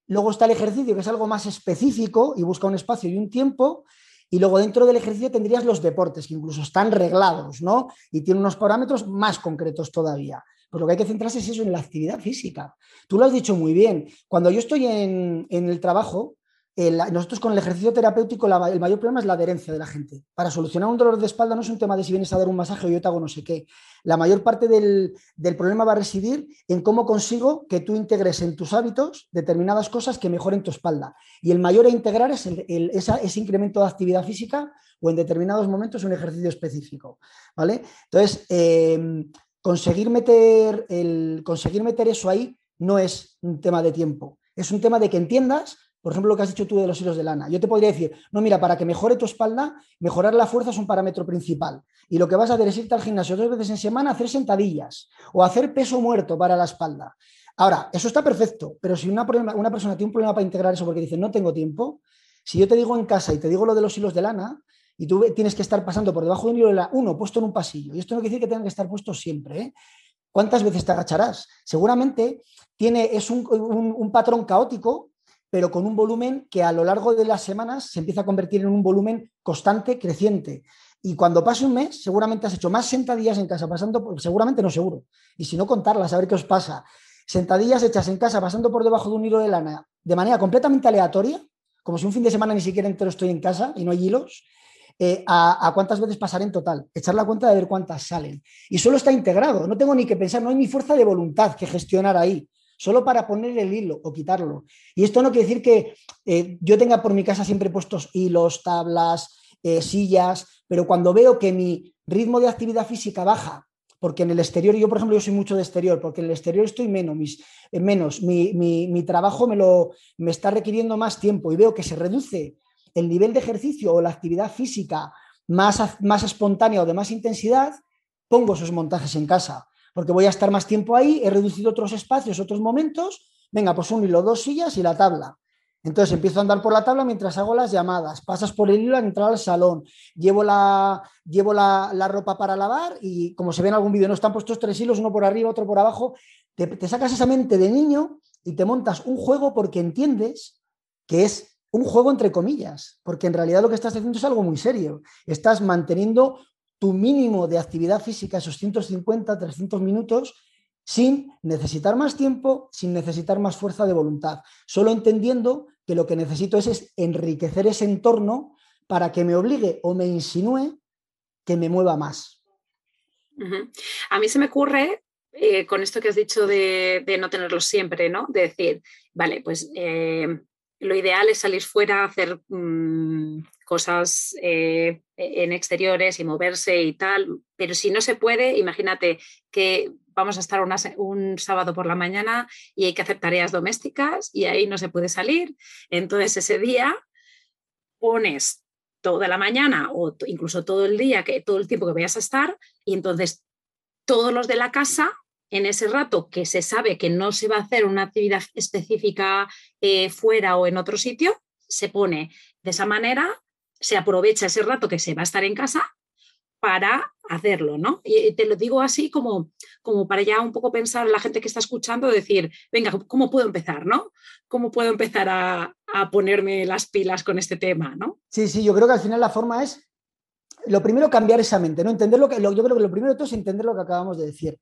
Luego está el ejercicio, que es algo más específico y busca un espacio y un tiempo. Y luego dentro del ejercicio tendrías los deportes, que incluso están reglados, ¿no? Y tienen unos parámetros más concretos todavía. Pues lo que hay que centrarse es eso, en la actividad física. Tú lo has dicho muy bien. Cuando yo estoy en, el trabajo, nosotros con el ejercicio terapéutico el mayor problema es la adherencia de la gente. Para solucionar un dolor de espalda no es un tema de si vienes a dar un masaje o yo te hago no sé qué. La mayor parte del, problema va a residir en cómo consigo que tú integres en tus hábitos determinadas cosas que mejoren tu espalda. Y el mayor a integrar es ese incremento de actividad física o en determinados momentos un ejercicio específico. ¿vale? Entonces, eh, conseguir meter, el, conseguir meter eso ahí no es un tema de tiempo, es un tema de que entiendas por ejemplo, lo que has dicho tú de los hilos de lana. Yo te podría decir, no, mira, para que mejore tu espalda, mejorar la fuerza es un parámetro principal. Y lo que vas a hacer es irte al gimnasio dos veces en semana, hacer sentadillas o hacer peso muerto para la espalda. Ahora, eso está perfecto, pero si una, una persona tiene un problema para integrar eso porque dice, no tengo tiempo, si yo te digo en casa y te digo lo de los hilos de lana, y tú tienes que estar pasando por debajo de un hilo de la uno puesto en un pasillo. Y esto no quiere decir que tengan que estar puestos siempre. ¿eh? ¿Cuántas veces te agacharás? Seguramente tiene, es un, patrón caótico, pero con un volumen que a lo largo de las semanas se empieza a convertir en un volumen constante, creciente. Y cuando pase un mes, seguramente has hecho más sentadillas en casa, pasando seguramente no seguro. Y si no, contarlas, a ver qué os pasa. Sentadillas hechas en casa, pasando por debajo de un hilo de lana, de manera completamente aleatoria, como si un fin de semana ni siquiera entero estoy en casa y no hay hilos, eh, a, cuántas veces pasaré en total, echar la cuenta de ver cuántas salen. Y solo está integrado, no tengo ni que pensar, no hay ni fuerza de voluntad que gestionar ahí, solo para poner el hilo o quitarlo. Y esto no quiere decir que eh, yo tenga por mi casa siempre puestos hilos, tablas, eh, sillas, pero cuando veo que mi ritmo de actividad física baja, porque en el exterior, yo por ejemplo, yo soy mucho de exterior, porque en el exterior estoy menos, menos mi, mi, trabajo me, lo, me está requiriendo más tiempo y veo que se reduce el nivel de ejercicio o la actividad física más, más espontánea o de más intensidad, pongo esos montajes en casa, porque voy a estar más tiempo ahí, he reducido otros espacios, otros momentos, venga, pues un hilo, dos sillas y la tabla. Entonces empiezo a andar por la tabla mientras hago las llamadas, pasas por el hilo a entrar al salón, llevo la, llevo la, ropa para lavar y como se ve en algún vídeo, no están puestos tres hilos, uno por arriba, otro por abajo, te sacas esa mente de niño y te montas un juego porque entiendes que es un juego entre comillas, porque en realidad lo que estás haciendo es algo muy serio. Estás manteniendo tu mínimo de actividad física, esos 150, 300 minutos, sin necesitar más tiempo, sin necesitar más fuerza de voluntad, solo entendiendo que lo que necesito es, enriquecer ese entorno para que me obligue o me insinúe que me mueva más. A mí se me ocurre eh, con esto que has dicho de, no tenerlo siempre, ¿no? De decir, vale, pues eh, lo ideal es salir fuera, hacer mm, cosas eh, en exteriores y moverse y tal, pero si no se puede, imagínate que vamos a estar un sábado por la mañana y hay que hacer tareas domésticas y ahí no se puede salir. Entonces ese día pones toda la mañana o incluso todo el día, que, todo el tiempo que vayas a estar y entonces todos los de la casa en ese rato que se sabe que no se va a hacer una actividad específica eh, fuera o en otro sitio, se pone de esa manera, se aprovecha ese rato que se va a estar en casa para hacerlo, ¿no? Y te lo digo así como, como para ya un poco pensar la gente que está escuchando, decir, venga, ¿cómo puedo empezar, no? ¿Cómo puedo empezar a, ponerme las pilas con este tema, no? Sí, sí, yo creo que al final la forma es, lo primero, cambiar esa mente, ¿no? Entender lo que, yo creo que lo primero de todo es entender lo que acabamos de decir.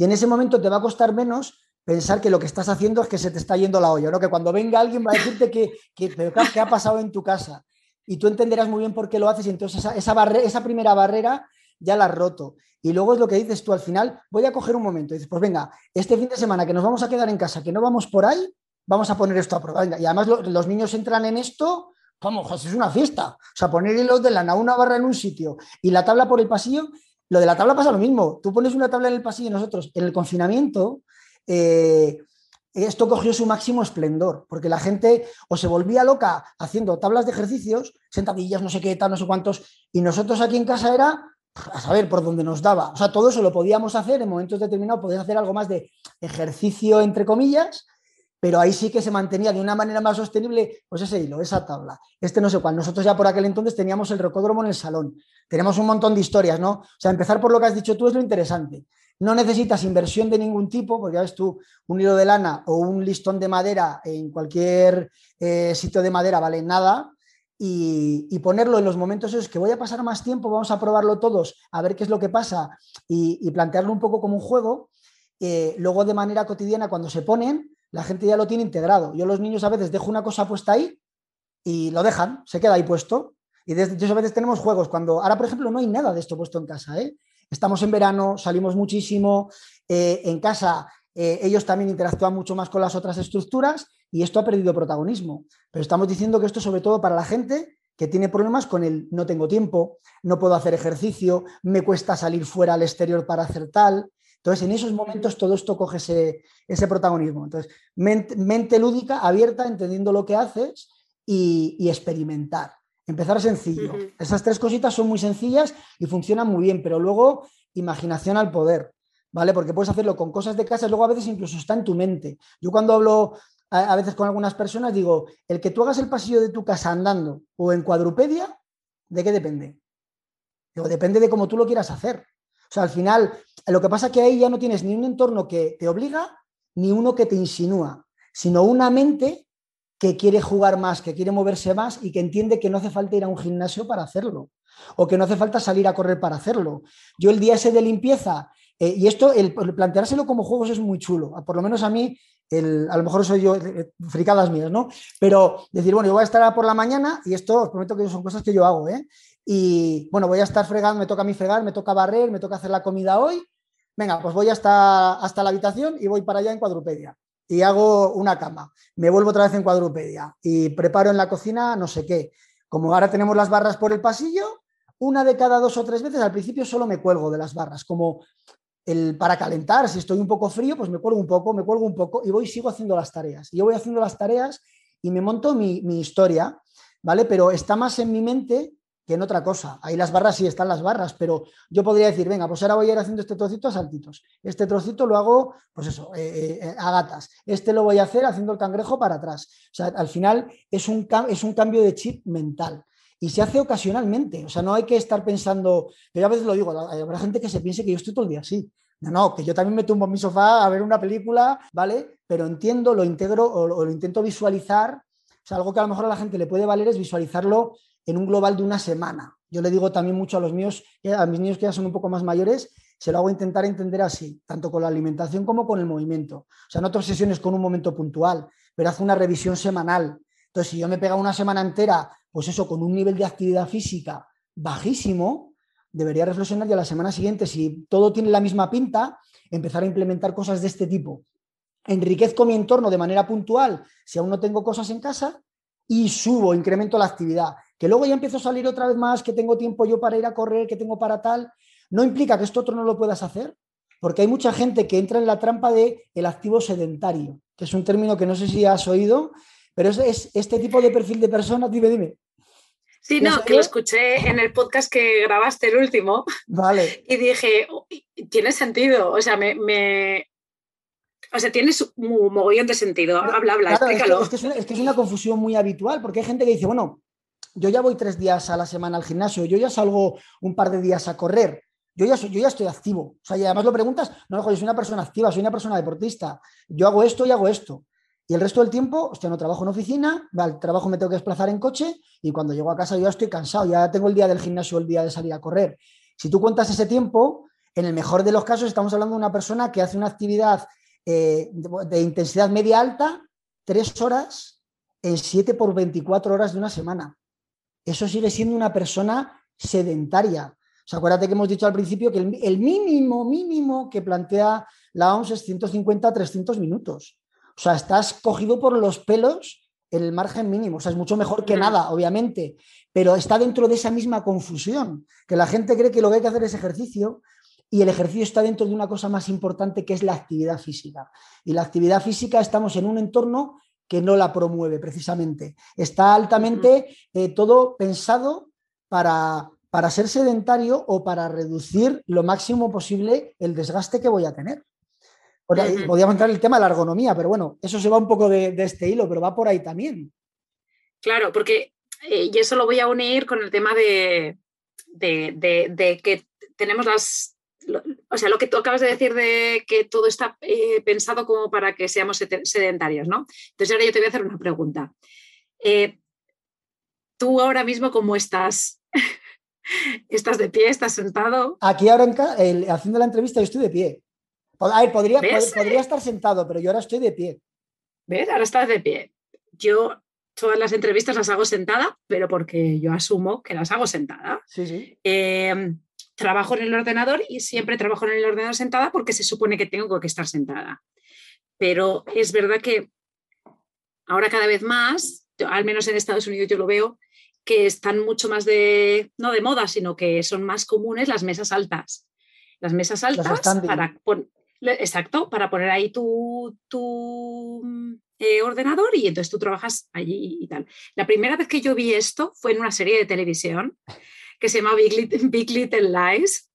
Y en ese momento te va a costar menos pensar que lo que estás haciendo es que se te está yendo la olla, ¿no? Que cuando venga alguien va a decirte que, ¿qué ha pasado en tu casa? Y tú entenderás muy bien por qué lo haces y entonces esa, esa, primera barrera ya la has roto. Y luego es lo que dices tú al final, voy a coger un momento. Y dices, pues venga, este fin de semana que nos vamos a quedar en casa, que no vamos por ahí, vamos a poner esto a prueba. y además los niños entran en esto, vamos, es una fiesta. O sea, poner hilos de lana, una barra en un sitio y la tabla por el pasillo lo de la tabla pasa lo mismo. Tú pones una tabla en el pasillo y nosotros, en el confinamiento, eh, esto cogió su máximo esplendor, porque la gente o se volvía loca haciendo tablas de ejercicios, sentadillas, no sé qué, tal, no sé cuántos, y nosotros aquí en casa era a saber por dónde nos daba. O sea, todo eso lo podíamos hacer en momentos determinados, podías hacer algo más de ejercicio, entre comillas, pero ahí sí que se mantenía de una manera más sostenible, pues ese hilo, esa tabla. Este no sé cuál. Nosotros ya por aquel entonces teníamos el rocódromo en el salón. Tenemos un montón de historias, ¿no? O sea, empezar por lo que has dicho tú es lo interesante. No necesitas inversión de ningún tipo, porque ya ves tú, un hilo de lana o un listón de madera en cualquier eh, sitio de madera vale nada. Y, ponerlo en los momentos esos que voy a pasar más tiempo, vamos a probarlo todos, a ver qué es lo que pasa y, plantearlo un poco como un juego. Eh, luego de manera cotidiana, cuando se ponen, la gente ya lo tiene integrado. Yo los niños a veces dejo una cosa puesta ahí y lo dejan, se queda ahí puesto. Y de hecho a veces tenemos juegos cuando, ahora por ejemplo no hay nada de esto puesto en casa. ¿eh? Estamos en verano, salimos muchísimo, eh, en casa eh, ellos también interactúan mucho más con las otras estructuras y esto ha perdido protagonismo. Pero estamos diciendo que esto sobre todo para la gente que tiene problemas con el no tengo tiempo, no puedo hacer ejercicio, me cuesta salir fuera al exterior para hacer tal. Entonces, en esos momentos todo esto coge ese, protagonismo. Entonces, mente, lúdica, abierta, entendiendo lo que haces y, experimentar. Empezar sencillo. Esas tres cositas son muy sencillas y funcionan muy bien, pero luego imaginación al poder, ¿vale? Porque puedes hacerlo con cosas de casa, luego a veces incluso está en tu mente. Yo cuando hablo a, veces con algunas personas digo, el que tú hagas el pasillo de tu casa andando o en cuadrupedia, ¿de qué depende? Digo, depende de cómo tú lo quieras hacer. O sea, al final, lo que pasa es que ahí ya no tienes ni un entorno que te obliga, ni uno que te insinúa, sino una mente que quiere jugar más, que quiere moverse más y que entiende que no hace falta ir a un gimnasio para hacerlo o que no hace falta salir a correr para hacerlo. Yo el día ese de limpieza, eh, y esto, el, planteárselo como juegos es muy chulo, por lo menos a mí, a lo mejor soy yo, eh, fricadas mías, ¿no? Pero decir, bueno, yo voy a estar por la mañana y esto os prometo que son cosas que yo hago, ¿eh? y bueno, voy a estar fregando, me toca a mí fregar, me toca barrer, me toca hacer la comida hoy. Venga, pues voy hasta, hasta la habitación y voy para allá en cuadrupedia. Y hago una cama, me vuelvo otra vez en cuadrupedia y preparo en la cocina no sé qué. Como ahora tenemos las barras por el pasillo, una de cada dos o tres veces, al principio solo me cuelgo de las barras, como el, para calentar, si estoy un poco frío, pues me cuelgo un poco, me cuelgo un poco y voy sigo haciendo las tareas. Yo voy haciendo las tareas y me monto mi, mi historia, ¿vale? Pero está más en mi mente que en otra cosa. Ahí las barras sí están las barras, pero yo podría decir, venga, pues ahora voy a ir haciendo este trocito a saltitos. Este trocito lo hago, pues eso, eh, eh, a gatas. Este lo voy a hacer haciendo el cangrejo para atrás. O sea, al final es un, es un cambio de chip mental. Y se hace ocasionalmente. O sea, no hay que estar pensando, yo a veces lo digo, habrá gente que se piense que yo estoy todo el día así. No, no, que yo también me tumbo en mi sofá a ver una película, ¿vale? Pero entiendo, lo integro o, o lo intento visualizar. O sea, algo que a lo mejor a la gente le puede valer es visualizarlo en un global de una semana. Yo le digo también mucho a los míos, a mis niños que ya son un poco más mayores, se lo hago intentar entender así, tanto con la alimentación como con el movimiento. O sea, no te obsesiones con un momento puntual, pero haz una revisión semanal. Entonces, si yo me pega una semana entera, pues eso, con un nivel de actividad física bajísimo, debería reflexionar ya la semana siguiente, si todo tiene la misma pinta, empezar a implementar cosas de este tipo. Enriquezco mi entorno de manera puntual si aún no tengo cosas en casa y subo, incremento la actividad que luego ya empiezo a salir otra vez más, que tengo tiempo yo para ir a correr, que tengo para tal, no implica que esto otro no lo puedas hacer, porque hay mucha gente que entra en la trampa de el activo sedentario, que es un término que no sé si has oído, pero es, este tipo de perfil de personas, dime, dime. Sí, no, que lo escuché en el podcast que grabaste el último. Vale. Y dije, tiene sentido. O sea, me, o sea, tiene un mogollón de sentido. Habla, habla, explícalo. Es que, es, que es, una, confusión muy habitual, porque hay gente que dice, bueno, yo ya voy tres días a la semana al gimnasio, yo ya salgo un par de días a correr, yo ya, soy, yo estoy activo. O sea, y además lo preguntas, no, joder, soy una persona activa, soy una persona deportista, yo hago esto y hago esto. Y el resto del tiempo, hostia, no trabajo en oficina, al trabajo me tengo que desplazar en coche y cuando llego a casa yo ya estoy cansado, ya tengo el día del gimnasio, el día de salir a correr. Si tú cuentas ese tiempo, en el mejor de los casos estamos hablando de una persona que hace una actividad eh, de, intensidad media alta, tres horas en siete por 24 horas de una semana eso sigue siendo una persona sedentaria. O sea, acuérdate que hemos dicho al principio que el, mínimo, mínimo que plantea la OMS es 150 a 300 minutos. O sea, estás cogido por los pelos en el margen mínimo. O sea, es mucho mejor que nada, obviamente, pero está dentro de esa misma confusión, que la gente cree que lo que hay que hacer es ejercicio y el ejercicio está dentro de una cosa más importante que es la actividad física. Y la actividad física estamos en un entorno que no la promueve precisamente. Está altamente eh, todo pensado para, para ser sedentario o para reducir lo máximo posible el desgaste que voy a tener. Podríamos entrar en el tema de la ergonomía, pero bueno, eso se va un poco de, este hilo, pero va por ahí también. Claro, porque eh, y eso lo voy a unir con el tema de, de que tenemos las, o sea, lo que tú acabas de decir de que todo está eh, pensado como para que seamos sedentarios, ¿no? Entonces ahora yo te voy a hacer una pregunta. Eh, ¿Tú ahora mismo cómo estás? ¿Estás de pie? ¿Estás sentado? Aquí ahora haciendo la entrevista yo estoy de pie. A ver, podría, podría estar sentado, pero yo ahora estoy de pie. ¿Ves? Ahora estás de pie. Yo todas las entrevistas las hago sentada, pero porque yo asumo que las hago sentada. Sí, sí. Eh, trabajo en el ordenador y siempre trabajo en el ordenador sentada porque se supone que tengo que estar sentada. Pero es verdad que ahora cada vez más, al menos en Estados Unidos yo lo veo, que están mucho más de, no de moda, sino que son más comunes las mesas altas. las mesas altas para exacto, para poner ahí tu, tu eh, ordenador y entonces tú trabajas allí y tal. La primera vez que yo vi esto fue en una serie de televisión que se llama Big Little, Lies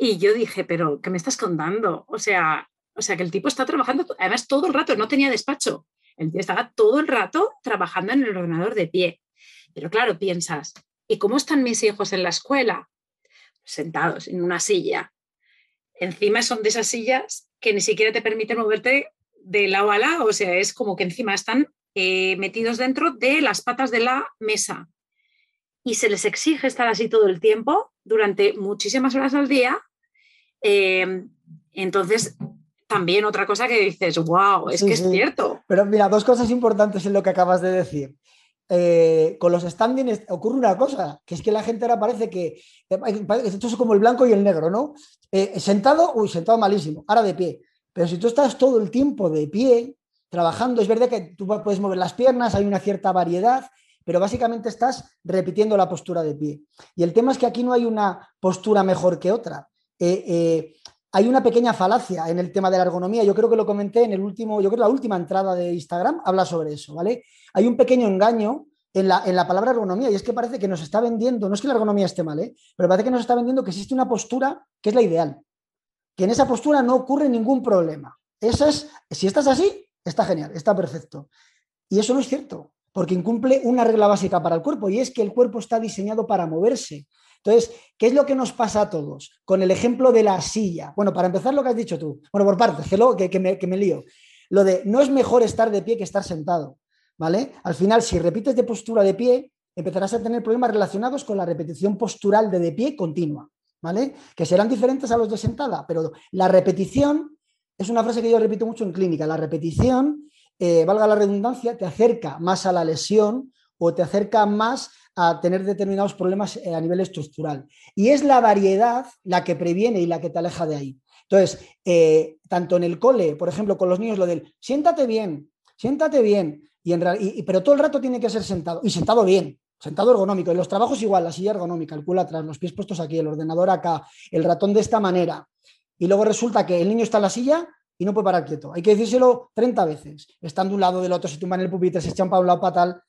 y yo dije, pero ¿qué me estás contando? O sea, o sea, que el tipo está trabajando, además todo el rato, no tenía despacho, el tío estaba todo el rato trabajando en el ordenador de pie. Pero claro, piensas, ¿y cómo están mis hijos en la escuela? Sentados en una silla. Encima son de esas sillas que ni siquiera te permiten moverte de lado a lado, o sea, es como que encima están eh, metidos dentro de las patas de la mesa y se les exige estar así todo el tiempo durante muchísimas horas al día. Eh, entonces, también otra cosa que dices, wow, es que es cierto. Pero mira, dos cosas importantes en lo que acabas de decir. Eh, con los standings ocurre una cosa, que es que la gente ahora parece que esto es como el blanco y el negro, ¿no? sentado, uy, sentado malísimo, ahora de pie. Pero si tú estás todo el tiempo de pie, trabajando, es verdad que tú puedes mover las piernas, hay una cierta variedad, pero básicamente estás repitiendo la postura de pie. Y el tema es que aquí no hay una postura mejor que otra. Eh, eh, hay una pequeña falacia en el tema de la ergonomía. Yo creo que lo comenté en el último, yo creo que la última entrada de Instagram habla sobre eso, ¿vale? Hay un pequeño engaño en la, en la, palabra ergonomía y es que parece que nos está vendiendo, no es que la ergonomía esté mal, ¿eh? pero parece que nos está vendiendo que existe una postura que es la ideal que en esa postura no ocurre ningún problema. Eso es, si estás así, está genial, está perfecto. Y eso no es cierto, porque incumple una regla básica para el cuerpo y es que el cuerpo está diseñado para moverse. Entonces, ¿qué es lo que nos pasa a todos? Con el ejemplo de la silla. Bueno, para empezar lo que has dicho tú. Bueno, por partes, que, me, que me lío. Lo de no es mejor estar de pie que estar sentado. ¿Vale? Al final, si repites de postura de pie, empezarás a tener problemas relacionados con la repetición postural de de pie continua. ¿vale? Que serán diferentes a los de sentada, pero la repetición es una frase que yo repito mucho en clínica. La repetición, eh, valga la redundancia, te acerca más a la lesión o te acerca más a tener determinados problemas eh, a nivel estructural. Y es la variedad la que previene y la que te aleja de ahí. Entonces, eh, tanto en el cole, por ejemplo, con los niños, lo del siéntate bien, siéntate bien, y en, pero todo el rato tiene que ser sentado y sentado bien. Sentado ergonómico. En los trabajos igual, la silla ergonómica, el culo atrás, los pies puestos aquí, el ordenador acá, el ratón de esta manera. Y luego resulta que el niño está en la silla y no puede parar quieto. Hay que decírselo 30 veces. Están de un lado del otro, se tumban el pupitre, se echan para un lado para tal.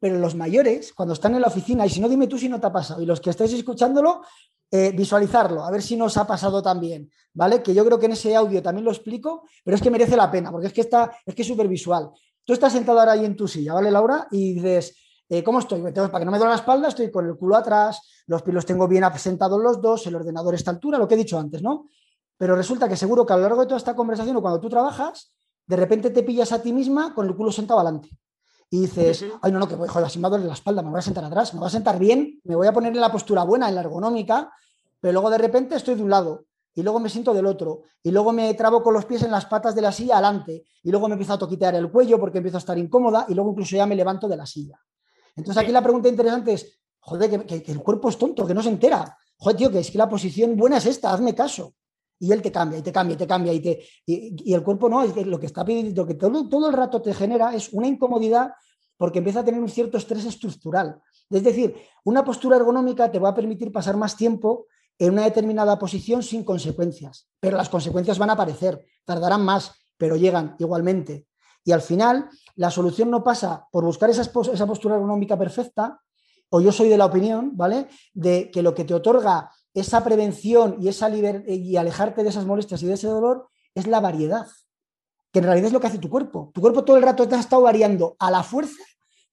Pero los mayores, cuando están en la oficina, y si no, dime tú si no te ha pasado. Y los que estáis escuchándolo, eh, visualizarlo, a ver si nos ha pasado también, ¿vale? Que yo creo que en ese audio también lo explico, pero es que merece la pena, porque es que está, es que es súper visual. Tú estás sentado ahora ahí en tu silla, ¿vale, Laura? Y dices, eh, ¿Cómo estoy? Para que no me duele la espalda, estoy con el culo atrás, los pies los tengo bien sentados los dos, el ordenador está a altura, lo que he dicho antes, ¿no? Pero resulta que seguro que a lo largo de toda esta conversación o cuando tú trabajas, de repente te pillas a ti misma con el culo sentado adelante. Y dices, ay, no, no, que voy, joder, así me duele la espalda, me voy a sentar atrás, me voy a sentar bien, me voy a poner en la postura buena, en la ergonómica, pero luego de repente estoy de un lado y luego me siento del otro, y luego me trabo con los pies en las patas de la silla adelante, y luego me empiezo a toquitear el cuello porque empiezo a estar incómoda, y luego incluso ya me levanto de la silla. Entonces aquí la pregunta interesante es, joder, que, el cuerpo es tonto, que no se entera. Joder, tío, que es que la posición buena es esta, hazme caso. Y él te cambia, y te cambia, y te cambia, y, te, y, el cuerpo no, es lo que está pidiendo, lo que todo, todo el rato te genera es una incomodidad porque empieza a tener un cierto estrés estructural. Es decir, una postura ergonómica te va a permitir pasar más tiempo en una determinada posición sin consecuencias, pero las consecuencias van a aparecer, tardarán más, pero llegan igualmente. Y al final, la solución no pasa por buscar esa, postura ergonómica perfecta, o yo soy de la opinión, ¿vale? De que lo que te otorga esa prevención y, esa y alejarte de esas molestias y de ese dolor es la variedad, que en realidad es lo que hace tu cuerpo. Tu cuerpo todo el rato te ha estado variando a la fuerza,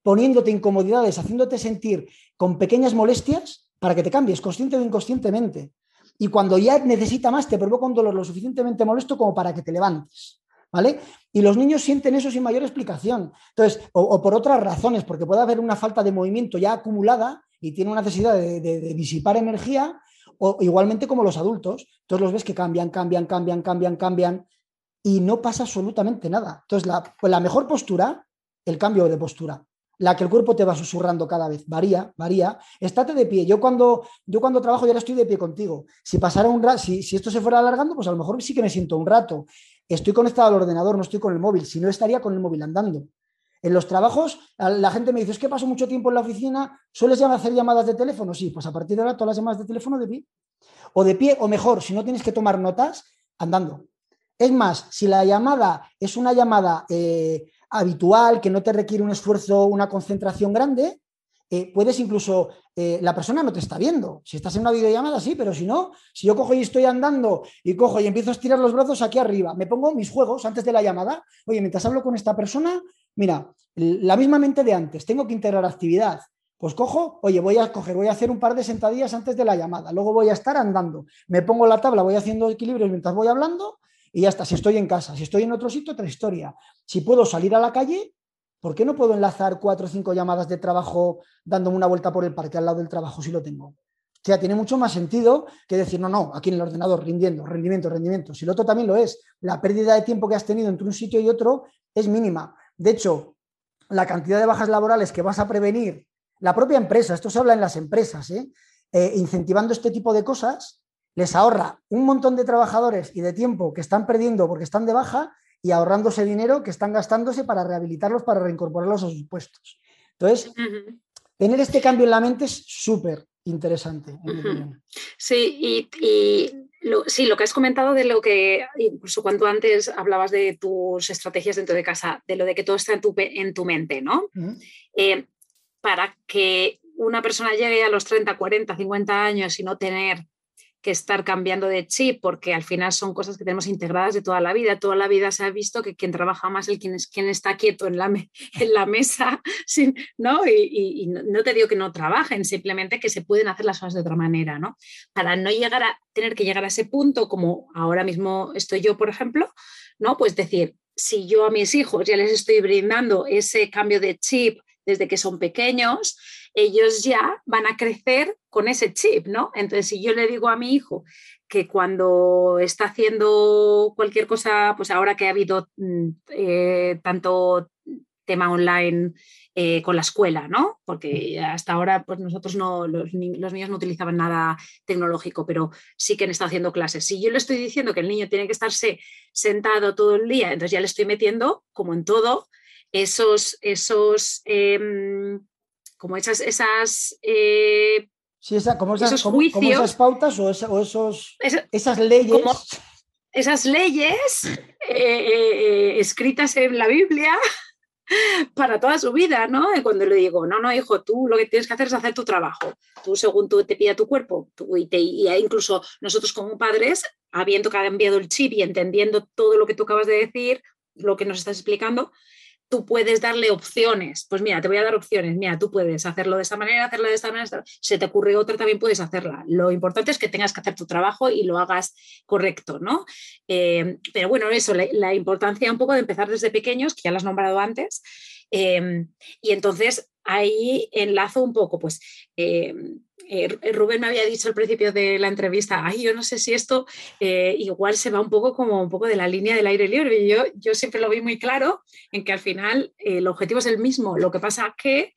poniéndote incomodidades, haciéndote sentir con pequeñas molestias para que te cambies, consciente o inconscientemente. Y cuando ya necesita más, te provoca un dolor lo suficientemente molesto como para que te levantes. ¿vale? Y los niños sienten eso sin mayor explicación. Entonces, o, por otras razones, porque puede haber una falta de movimiento ya acumulada y tiene una necesidad de, disipar energía, o igualmente como los adultos. Entonces los ves que cambian, cambian, cambian, cambian, cambian, y no pasa absolutamente nada. Entonces, la, pues la mejor postura, el cambio de postura la que el cuerpo te va susurrando cada vez. Varía, varía. Estate de pie. Yo cuando, yo cuando trabajo ya estoy de pie contigo. Si pasara un rato, si, si, esto se fuera alargando, pues a lo mejor sí que me siento un rato. Estoy conectado al ordenador, no estoy con el móvil. Si no, estaría con el móvil andando. En los trabajos, la gente me dice, es que paso mucho tiempo en la oficina, ¿sueles hacer llamadas de teléfono? Sí, pues a partir de ahora todas las llamadas de teléfono de pie. O de pie, o mejor, si no tienes que tomar notas, andando. Es más, si la llamada es una llamada eh, habitual, que no te requiere un esfuerzo, una concentración grande, eh, puedes incluso, eh, la persona no te está viendo. Si estás en una videollamada, sí, pero si no, si yo cojo y estoy andando y cojo y empiezo a estirar los brazos aquí arriba, me pongo mis juegos antes de la llamada, oye, mientras hablo con esta persona, mira, la misma mente de antes, tengo que integrar actividad. Pues cojo, oye, voy a coger, voy a hacer un par de sentadillas antes de la llamada, luego voy a estar andando, me pongo la tabla, voy haciendo equilibrios mientras voy hablando y ya está. Si estoy en casa, si estoy en otro sitio, otra historia. Si puedo salir a la calle, ¿por qué no puedo enlazar cuatro o cinco llamadas de trabajo dándome una vuelta por el parque al lado del trabajo si lo tengo? O sea, tiene mucho más sentido que decir, no, no, aquí en el ordenador, rindiendo, rendimiento, rendimiento. Si el otro también lo es, la pérdida de tiempo que has tenido entre un sitio y otro es mínima. De hecho, la cantidad de bajas laborales que vas a prevenir, la propia empresa, esto se habla en las empresas, ¿eh? Eh, incentivando este tipo de cosas, les ahorra un montón de trabajadores y de tiempo que están perdiendo porque están de baja y ahorrándose dinero que están gastándose para rehabilitarlos, para reincorporarlos a sus puestos. Entonces, tener este cambio en la mente es súper interesante. sí, y, lo, sí, lo que has comentado de lo que, incluso cuando antes hablabas de tus estrategias dentro de casa, de lo de que todo está en tu, en tu mente, ¿no? Eh, para que una persona llegue a los 30, 40, 50 años y no tener que estar cambiando de chip, porque al final son cosas que tenemos integradas de toda la vida. Toda la vida se ha visto que quien trabaja más es quien, es, quien está quieto en la, en la mesa, ¿no? Y, no te digo que no trabajen, simplemente que se pueden hacer las cosas de otra manera, ¿no? Para no llegar a tener que llegar a ese punto, como ahora mismo estoy yo, por ejemplo, ¿no? Pues decir, si yo a mis hijos ya les estoy brindando ese cambio de chip desde que son pequeños, ellos ya van a crecer con ese chip, ¿no? Entonces, si yo le digo a mi hijo que cuando está haciendo cualquier cosa, pues ahora que ha habido mm, eh, tanto tema online eh, con la escuela, ¿no? Porque hasta ahora pues nosotros no, los, niños no utilizaban nada tecnológico, pero sí que han estado haciendo clases. Si yo le estoy diciendo que el niño tiene que estarse sentado todo el día, entonces ya le estoy metiendo, como en todo, esos, esos em, como esas, esas eh, como esas, juicios, pautas o, esos, esas leyes. esas leyes eh, eh, escritas en la Biblia para toda su vida, ¿no? cuando le digo, no, no, hijo, tú lo que tienes que hacer es hacer tu trabajo. Tú, según tú te pida tu cuerpo, tú, y, te, y incluso nosotros como padres, habiendo cambiado el chip y entendiendo todo lo que tú acabas de decir, lo que nos estás explicando, tú puedes darle opciones. Pues mira, te voy a dar opciones. Mira, tú puedes hacerlo de esta manera, hacerlo de esta manera. Se te ocurre otra, también puedes hacerla. Lo importante es que tengas que hacer tu trabajo y lo hagas correcto, ¿no? Eh, pero bueno, eso, la, importancia un poco de empezar desde pequeños, que ya lo has nombrado antes. Eh, y entonces ahí enlazo un poco, pues. Eh, eh, Rubén me había dicho al principio de la entrevista, ay, yo no sé si esto eh, igual se va un poco como un poco de la línea del aire libre. Yo, yo siempre lo vi muy claro en que al final eh, el objetivo es el mismo. Lo que pasa es que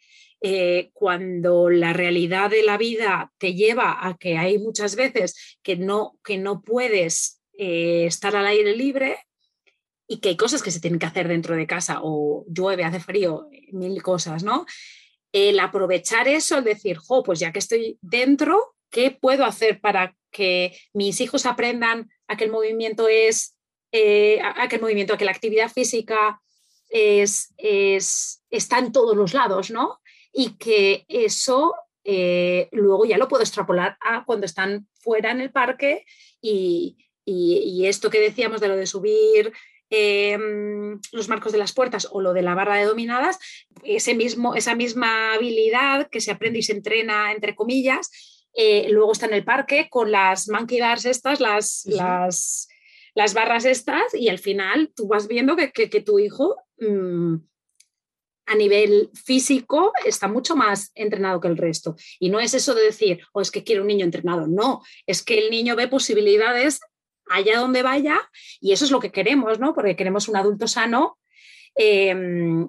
cuando la realidad de la vida te lleva a que hay muchas veces que no, que no puedes estar al aire libre, y que hay cosas que se tienen que hacer dentro de casa o llueve, hace frío, mil cosas, ¿no? El aprovechar eso, el decir, jo, pues ya que estoy dentro, ¿qué puedo hacer para que mis hijos aprendan a que el movimiento es, eh, a que el movimiento, a que la actividad física es, está en todos los lados, ¿no? Y que eso eh, luego ya lo puedo extrapolar a cuando están fuera en el parque y, y esto que decíamos de lo de subir Em, los marcos de las puertas o lo de la barra de dominadas, ese mismo, esa misma habilidad que se aprende y se entrena, entre comillas, eh, luego está en el parque con las monkey bars estas, las, las, las, barras estas, y al final tú vas viendo que, tu hijo mm, a nivel físico está mucho más entrenado que el resto. Y no es eso de decir, o oh, es que quiero un niño entrenado, no, es que el niño ve posibilidades allá donde vaya, y eso es lo que queremos, ¿no? Porque queremos un adulto sano em,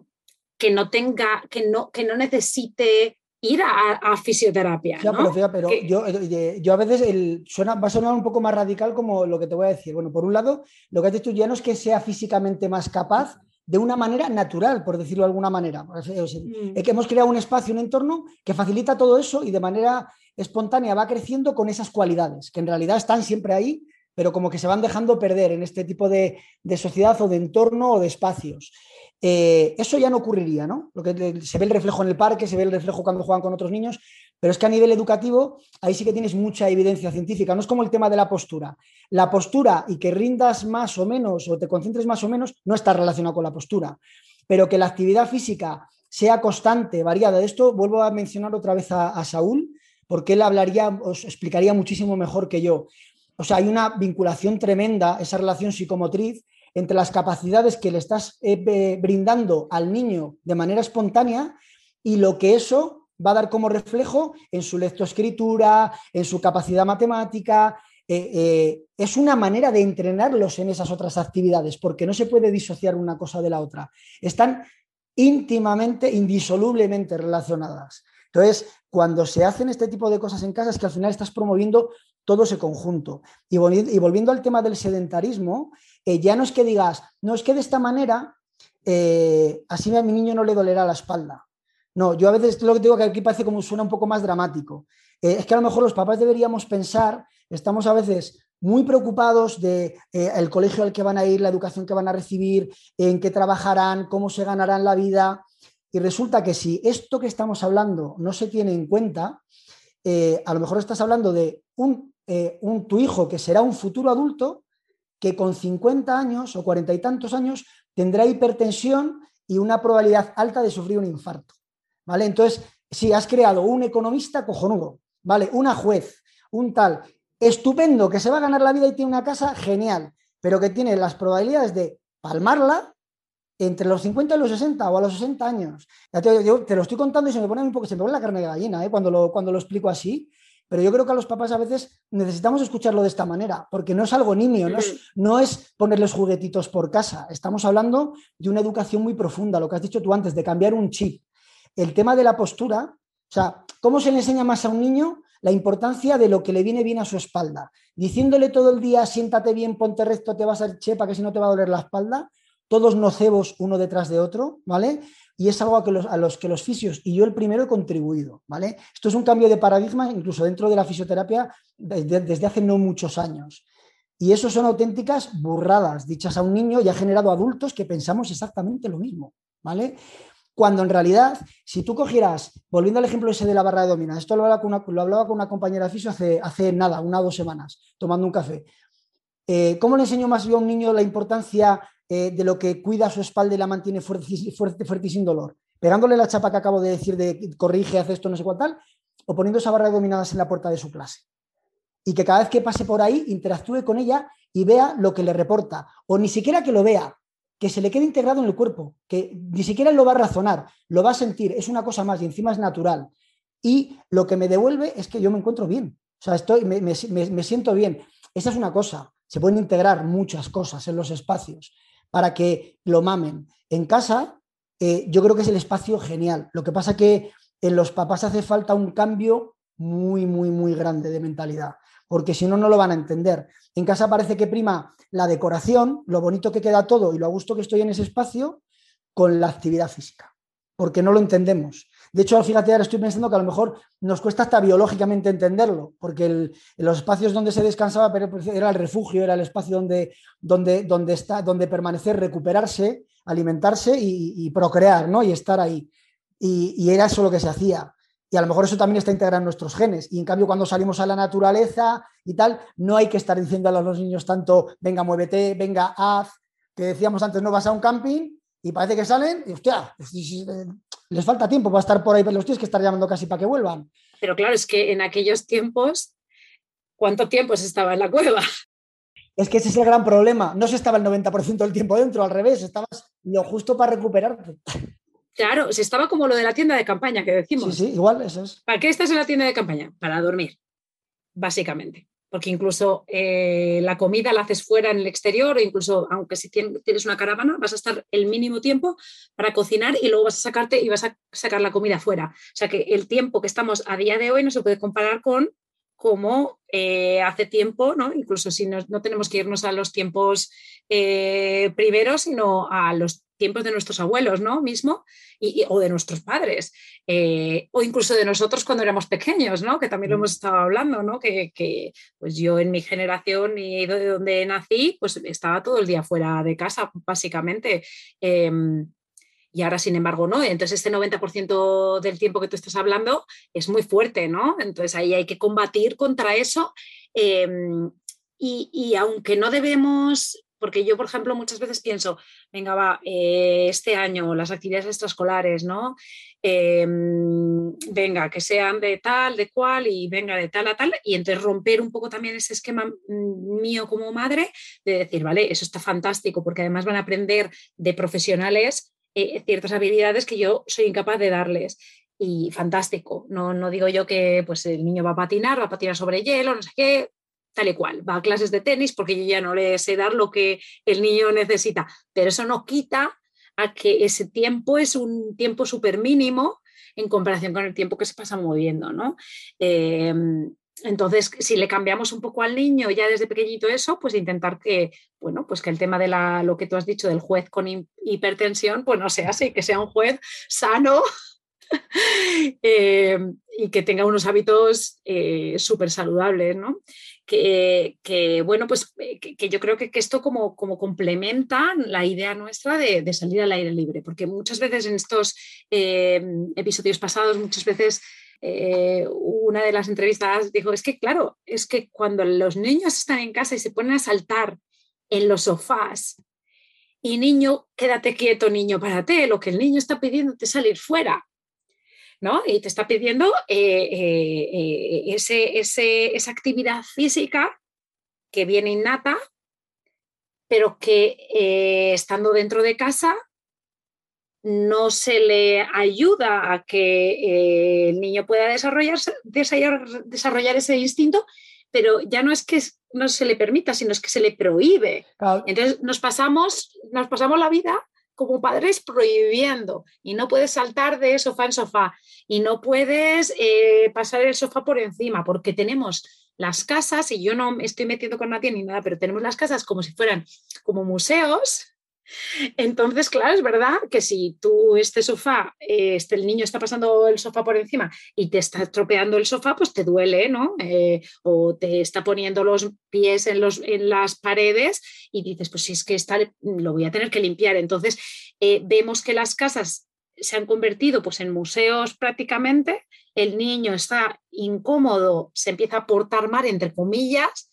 que no tenga, que no, que no necesite ir a, fisioterapia. pero, pero yo, eh, yo, a veces el, suena, va a sonar un poco más radical como lo que te voy a decir. Bueno, por un lado, lo que has dicho ya no es que sea físicamente más capaz, de una manera natural, por decirlo de alguna manera. Mm. que hemos creado un espacio, un entorno que facilita todo eso y de manera espontánea va creciendo con esas cualidades, que en realidad están siempre ahí, pero como que se van dejando perder en este tipo de, sociedad o de entorno o de espacios. Eh, eso ya no ocurriría, ¿no? Lo que se ve el reflejo en el parque, se ve el reflejo cuando juegan con otros niños, pero es que a nivel educativo ahí sí que tienes mucha evidencia científica, no es como el tema de la postura. La postura y que rindas más o menos o te concentres más o menos no está relacionado con la postura, pero que la actividad física sea constante, variada. De esto vuelvo a mencionar otra vez a, Saúl, porque él hablaría, os explicaría muchísimo mejor que yo. O sea, hay una vinculación tremenda, esa relación psicomotriz entre las capacidades que le estás eh, brindando al niño de manera espontánea y lo que eso va a dar como reflejo en su lectoescritura, en su capacidad matemática. Eh, eh, es una manera de entrenarlos en esas otras actividades, porque no se puede disociar una cosa de la otra. Están íntimamente, indisolublemente relacionadas. Entonces, cuando se hacen este tipo de cosas en casa, es que al final estás promoviendo todo ese conjunto. Y, volviendo al tema del sedentarismo, eh, ya no es que digas, no es que de esta manera, así a mi niño no le dolerá la espalda. No, yo a veces lo que digo que aquí parece como suena un poco más dramático. Eh, es que a lo mejor los papás deberíamos pensar, estamos a veces muy preocupados de eh, el colegio al que van a ir, la educación que van a recibir, en qué trabajarán, cómo se ganarán la vida. Y resulta que si esto que estamos hablando no se tiene en cuenta, eh, a lo mejor estás hablando de un, un, tu hijo que será un futuro adulto que con 50 años o 40 y tantos años tendrá hipertensión y una probabilidad alta de sufrir un infarto. ¿vale? Entonces, si has creado un economista cojonudo, ¿vale? Una juez, un tal, estupendo, que se va a ganar la vida y tiene una casa, genial, pero que tiene las probabilidades de palmarla entre los 50 y los 60 o a los 60 años. Ya te, yo te lo estoy contando y se me pone un poco, se me pone la carne de gallina ¿eh? cuando, cuando lo explico así, pero yo creo que a los papás a veces necesitamos escucharlo de esta manera, porque no es algo nimio, no es, no es ponerles juguetitos por casa. Estamos hablando de una educación muy profunda, lo que has dicho tú antes, de cambiar un chip, el tema de la postura, o sea, ¿cómo se le enseña más a un niño la importancia de lo que le viene bien a su espalda? Diciéndole todo el día, siéntate bien, ponte recto, te vas a chepa, que si no te va a doler la espalda, todos nocebos uno detrás de otro, ¿vale? Y es algo a, los, que los fisios, y yo el primero he contribuido, ¿vale? Esto es un cambio de paradigma, incluso dentro de la fisioterapia, desde, desde hace no muchos años. Y eso son auténticas burradas dichas a un niño y ha generado adultos que pensamos exactamente lo mismo, ¿vale? Cuando en realidad, si tú cogieras, volviendo al ejemplo ese de la barra de domina, esto lo hablaba con una, lo hablaba con una compañera fisio hace, hace nada, una o dos semanas, tomando un café. Eh, ¿Cómo le enseño más yo a un niño la importancia eh, de lo que cuida su espalda y la mantiene fuerte, fuerte, fuerte y sin dolor? ¿Pegándole la chapa que acabo de decir de corrige, hace esto, no sé cuál? ¿O poniendo esa barra de dominadas en la puerta de su clase? Y que cada vez que pase por ahí interactúe con ella y vea lo que le reporta. O ni siquiera que lo vea, que se le quede integrado en el cuerpo, que ni siquiera lo va a razonar, lo va a sentir, es una cosa más y encima es natural. Y lo que me devuelve es que yo me encuentro bien, o sea, estoy, me, siento bien. Esa es una cosa, se pueden integrar muchas cosas en los espacios para que lo mamen. En casa, eh, yo creo que es el espacio genial. Lo que pasa que en los papás hace falta un cambio muy, muy, muy grande de mentalidad porque si no, no lo van a entender. En casa parece que prima la decoración, lo bonito que queda todo y lo a gusto que estoy en ese espacio, con la actividad física, porque no lo entendemos. De hecho, fíjate, ahora estoy pensando que a lo mejor nos cuesta hasta biológicamente entenderlo, porque en los espacios donde se descansaba pues, era el refugio, era el espacio donde, donde, donde, está, donde permanecer, recuperarse, alimentarse y, procrear, ¿no? Y estar ahí. y, era eso lo que se hacía. Y a lo mejor eso también está integrado en nuestros genes. Y en cambio, cuando salimos a la naturaleza y tal, no hay que estar diciendo a los niños tanto, venga, muévete, venga, haz, que decíamos antes, no vas a un camping y parece que salen y, hostia, les falta tiempo para estar por ahí, pero los tienes que estar llamando casi para que vuelvan. Pero claro, es que en aquellos tiempos, ¿cuánto tiempo se estaba en la cueva? Es que ese es el gran problema. No se estaba el 90% del tiempo dentro, al revés, estabas lo justo para recuperarte. Claro, se estaba como lo de la tienda de campaña que decimos. Sí, sí, igual, eso es. ¿Para qué estás en la tienda de campaña? Para dormir, básicamente. Porque incluso eh, la comida la haces fuera en el exterior, o incluso aunque si tienes una caravana, vas a estar el mínimo tiempo para cocinar y luego vas a sacarte y vas a sacar la comida fuera. O sea que el tiempo que estamos a día de hoy no se puede comparar con como eh, hace tiempo, ¿no? incluso si no, tenemos que irnos a los tiempos eh, primeros, sino a los tiempos de nuestros abuelos, ¿no? Mismo, y, o de nuestros padres, eh, o incluso de nosotros cuando éramos pequeños, ¿no? Que también lo hemos estado hablando, ¿no? Que, pues yo en mi generación y de donde nací, pues estaba todo el día fuera de casa, básicamente. Em, y ahora, sin embargo, no. Entonces, este 90% del tiempo que tú estás hablando es muy fuerte, ¿no? Entonces, ahí hay que combatir contra eso. Em, y, y, aunque no debemos porque yo, por ejemplo, muchas veces pienso, venga, va, eh, este año las actividades extraescolares, ¿no? Em, venga, que sean de tal, de cual, y venga de tal a tal, y entonces romper un poco también ese esquema mm, mío como madre de decir, vale, eso está fantástico, porque además van a aprender de profesionales eh, ciertas habilidades que yo soy incapaz de darles y fantástico. No, no digo yo que pues, el niño va a patinar, va a patinar sobre hielo, no sé qué, tal y cual. Va a clases de tenis porque yo ya no le sé dar lo que el niño necesita, pero eso no quita a que ese tiempo es un tiempo súper mínimo en comparación con el tiempo que se pasa moviendo, ¿no? Em, entonces, si le cambiamos un poco al niño ya desde pequeñito eso, pues intentar que, bueno, pues que el tema de la, lo que tú has dicho del juez con hipertensión, pues no sea así, que sea un juez sano em, y que tenga unos hábitos eh, súper saludables, ¿no? que, bueno, pues eh, que, yo creo que, esto como, como, complementa la idea nuestra de, salir al aire libre, porque muchas veces en estos eh, episodios pasados, muchas veces eh, una de las entrevistas dijo, es que claro, es que cuando los niños están en casa y se ponen a saltar en los sofás, y niño, quédate quieto, niño, párate, lo que el niño está pidiendo es salir fuera. Y te está pidiendo eh, eh, eh, esa actividad física que viene innata, pero que estando dentro de casa no se le ayuda a que el niño pueda desarrollarse, desarrollar, ese instinto, pero ya no es que no se le permita, sino es que se le prohíbe. Entonces nos pasamos, nos pasamos la vida como padres prohibiendo y no puedes saltar de sofá en sofá y no puedes eh, pasar el sofá por encima porque tenemos las casas, y yo no me estoy metiendo con nadie ni nada, pero tenemos las casas como si fueran como museos entonces, claro, es verdad que si tú este sofá, este, el niño está pasando el sofá por encima y te está estropeando el sofá, pues te duele, ¿no? Eh, o te está poniendo los pies en, los, en las paredes y dices, pues si es que está, lo voy a tener que limpiar. Entonces, eh, vemos que las casas se han convertido pues, en museos prácticamente, el niño está incómodo, se empieza a portar mal, entre comillas,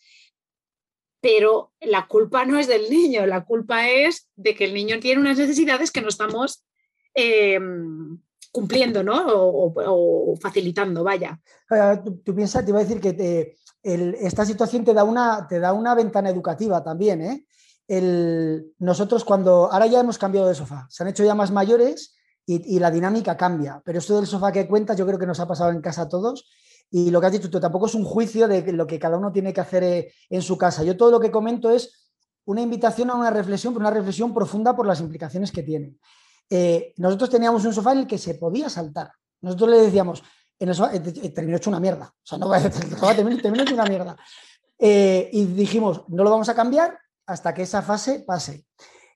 pero la culpa no es del niño, la culpa es de que el niño tiene unas necesidades que no estamos em, cumpliendo, ¿no? O, facilitando, vaya. Tú, piensas, te iba a decir que esta situación te da, una, te da una ventana educativa también, ¿eh? nosotros cuando, ahora ya hemos cambiado de sofá, se han hecho ya más mayores y, y, la dinámica cambia, pero esto del sofá que cuentas yo creo que nos ha pasado en casa a todos y lo que has dicho tú tampoco es un juicio de lo que cada uno tiene que hacer eh, en su casa. Yo todo lo que comento es una invitación a una reflexión, pero una reflexión profunda por las implicaciones que tiene. Eh, nosotros teníamos un sofá en el que se podía saltar. Nosotros le decíamos, en eh, terminó hecho una mierda. O sea, no va a terminó hecho una mierda. y dijimos, no lo vamos a cambiar hasta que esa fase pase.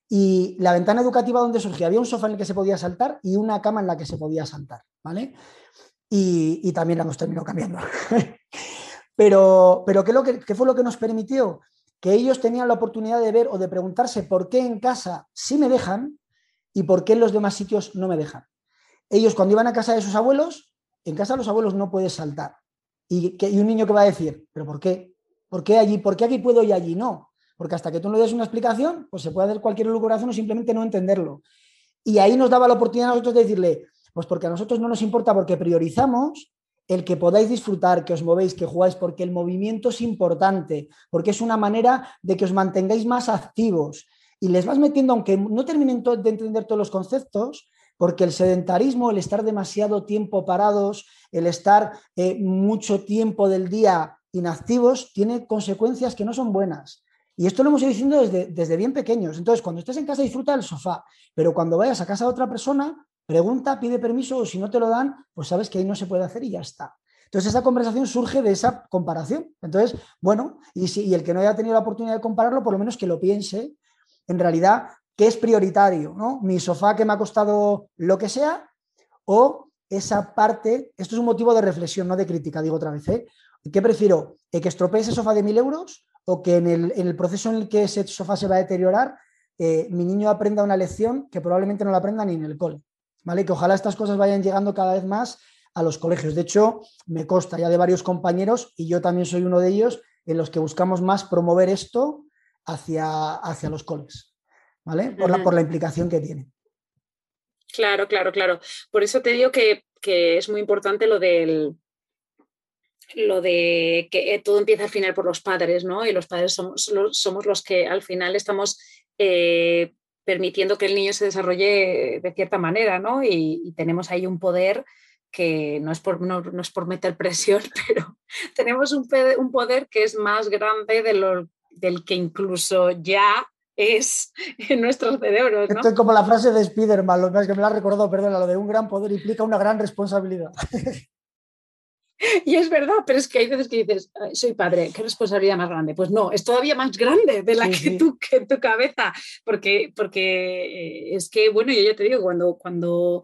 Y la ventana educativa donde surgía, había un sofá en el que se podía saltar y una cama en la que se podía saltar, ¿vale? Y, también la hemos terminado cambiando. pero, pero ¿qué, lo que, fue lo que nos permitió? Que ellos tenían la oportunidad de ver o de preguntarse por qué en casa sí me dejan y por qué en los demás sitios no me dejan. Ellos cuando iban a casa de sus abuelos, en casa de los abuelos no puedes saltar. Y, que, un niño que va a decir, ¿pero por qué? ¿Por qué allí? ¿Por qué aquí puedo y allí no? Porque hasta que tú no des una explicación, pues se puede hacer cualquier corazón o simplemente no entenderlo. Y ahí nos daba la oportunidad a nosotros de decirle, pues porque a nosotros no nos importa, porque priorizamos el que podáis disfrutar, que os movéis, que jugáis, porque el movimiento es importante, porque es una manera de que os mantengáis más activos. Y les vas metiendo, aunque no terminen de entender todos los conceptos, porque el sedentarismo, el estar demasiado tiempo parados, el estar eh, mucho tiempo del día inactivos, tiene consecuencias que no son buenas. Y esto lo hemos ido diciendo desde, desde bien pequeños. Entonces, cuando estés en casa, disfruta del sofá, pero cuando vayas a casa de otra persona, Pregunta, pide permiso o si no te lo dan, pues sabes que ahí no se puede hacer y ya está. Entonces esa conversación surge de esa comparación. Entonces, bueno, y, si, el que no haya tenido la oportunidad de compararlo, por lo menos que lo piense. En realidad, qué es prioritario, ¿no? Mi sofá que me ha costado lo que sea o esa parte, esto es un motivo de reflexión, no de crítica, digo otra vez, ¿eh? ¿Qué prefiero? ¿Que estropee ese sofá de mil euros o que en el, proceso en el que ese sofá se va a deteriorar, eh, mi niño aprenda una lección que probablemente no la aprenda ni en el cole? ¿Vale? Que ojalá estas cosas vayan llegando cada vez más a los colegios. De hecho, me consta ya de varios compañeros, y yo también soy uno de ellos, en los que buscamos más promover esto hacia, hacia los coles, ¿vale? Por, la, por la implicación que tiene. Claro, claro, claro. Por eso te digo que, es muy importante lo del, lo de que eh, todo empieza al final por los padres, ¿no? Y los padres somos, somos los que al final estamos eh, permitiendo que el niño se desarrolle de cierta manera, ¿no? y, tenemos ahí un poder que no es por, no, es por meter presión, pero tenemos un, poder que es más grande de del que incluso ya es en nuestros cerebros. Esto es como la frase de Spiderman, lo que me la ha recordado, perdona, lo de un gran poder implica una gran responsabilidad. Y es verdad, pero es que hay veces que dices, soy padre, ¿qué responsabilidad más grande? Pues no, es todavía más grande de la que tú, que en tu cabeza, porque, porque es que, bueno, yo ya te digo, cuando, cuando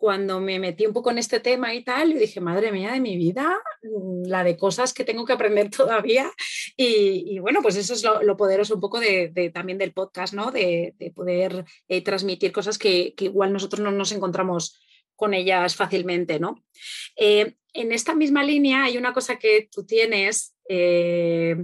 cuando me metí un poco en este tema y tal, yo dije, madre mía de mi vida, mm, la de cosas que tengo que aprender todavía. Y, bueno, pues eso es lo, poderoso un poco de, también del podcast, ¿no? De, poder eh, transmitir cosas que, igual nosotros no nos encontramos con ellas fácilmente, ¿no? Eh, en esta misma línea hay una cosa que tú tienes eh,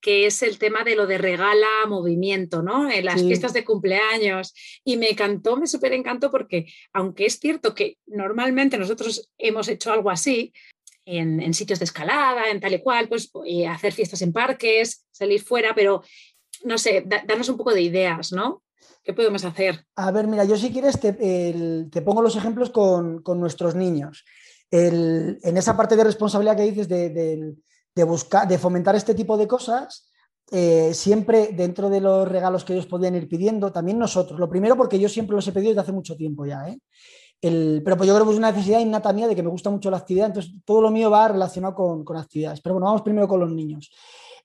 que es el tema de lo de regala movimiento, ¿no? En las fiestas de cumpleaños. Y me encantó, me súper encantó porque, aunque es cierto que normalmente nosotros hemos hecho algo así, en, sitios de escalada, en tal y cual, pues hacer fiestas en parques, salir fuera, pero no sé, darnos un poco de ideas, ¿no? ¿Qué podemos hacer? A ver, mira, yo si quieres te, pongo los ejemplos con, nuestros niños. en esa parte de responsabilidad que dices de, buscar, de fomentar este tipo de cosas, eh, siempre dentro de los regalos que ellos podían ir pidiendo, también nosotros. Lo primero porque yo siempre los he pedido desde hace mucho tiempo ya. ¿eh? pero pues yo creo que es una necesidad innata mía de que me gusta mucho la actividad, entonces todo lo mío va relacionado con, actividades. Pero bueno, vamos primero con los niños.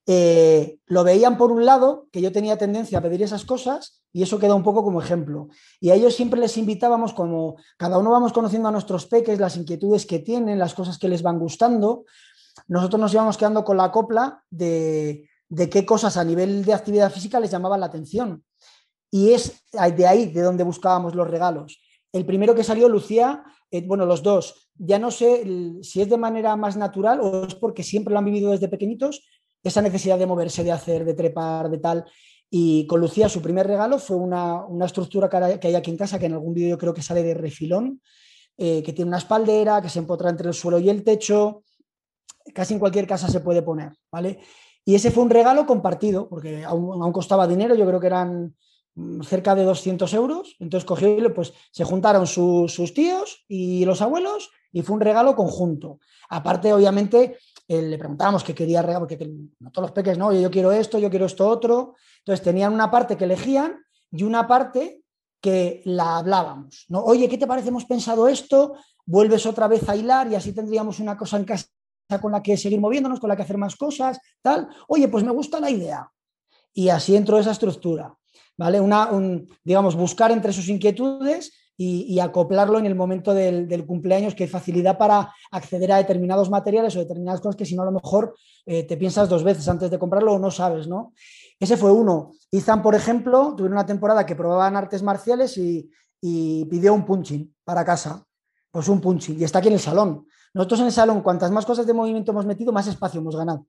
Eh, lo veían por un lado, que yo tenía tendencia a pedir esas cosas, y eso queda un poco como ejemplo. Y a ellos siempre les invitábamos, como cada uno vamos conociendo a nuestros peques, las inquietudes que tienen, las cosas que les van gustando, nosotros nos íbamos quedando con la copla de, qué cosas a nivel de actividad física les llamaban la atención. Y es de ahí de donde buscábamos los regalos. El primero que salió, Lucía, eh, bueno, los dos, ya no sé si es de manera más natural o es porque siempre lo han vivido desde pequeñitos, esa necesidad de moverse, de hacer, de trepar, de tal. Y con Lucía su primer regalo fue una, estructura que hay aquí en casa, que en algún vídeo creo que sale de refilón, eh, que tiene una espaldera, que se empotra entre el suelo y el techo, casi en cualquier casa se puede poner, ¿vale? Y ese fue un regalo compartido, porque aún, costaba dinero, yo creo que eran mm, cerca de 200 euros, entonces cogió, pues se juntaron sus tíos y los abuelos y fue un regalo conjunto. Aparte, obviamente, le preguntábamos qué quería regalo, porque no todos los peques, no, yo quiero esto, yo quiero esto otro, entonces tenían una parte que elegían y una parte que la hablábamos, ¿no? Oye, ¿qué te parece? Hemos pensado esto, vuelves otra vez a hilar y así tendríamos una cosa en casa con la que seguir moviéndonos, con la que hacer más cosas, tal. Oye, pues me gusta la idea. Y así entró esa estructura, ¿vale? Una, digamos, buscar entre sus inquietudes y, acoplarlo en el momento del, cumpleaños, que facilidad para acceder a determinados materiales o determinadas cosas que si no a lo mejor eh, te piensas dos veces antes de comprarlo o no sabes, ¿no? Ese fue uno. Izan, por ejemplo, tuvieron una temporada que probaban artes marciales y, pidió un punching para casa. Pues un punching. Y está aquí en el salón. Nosotros en el salón, cuantas más cosas de movimiento hemos metido, más espacio hemos ganado,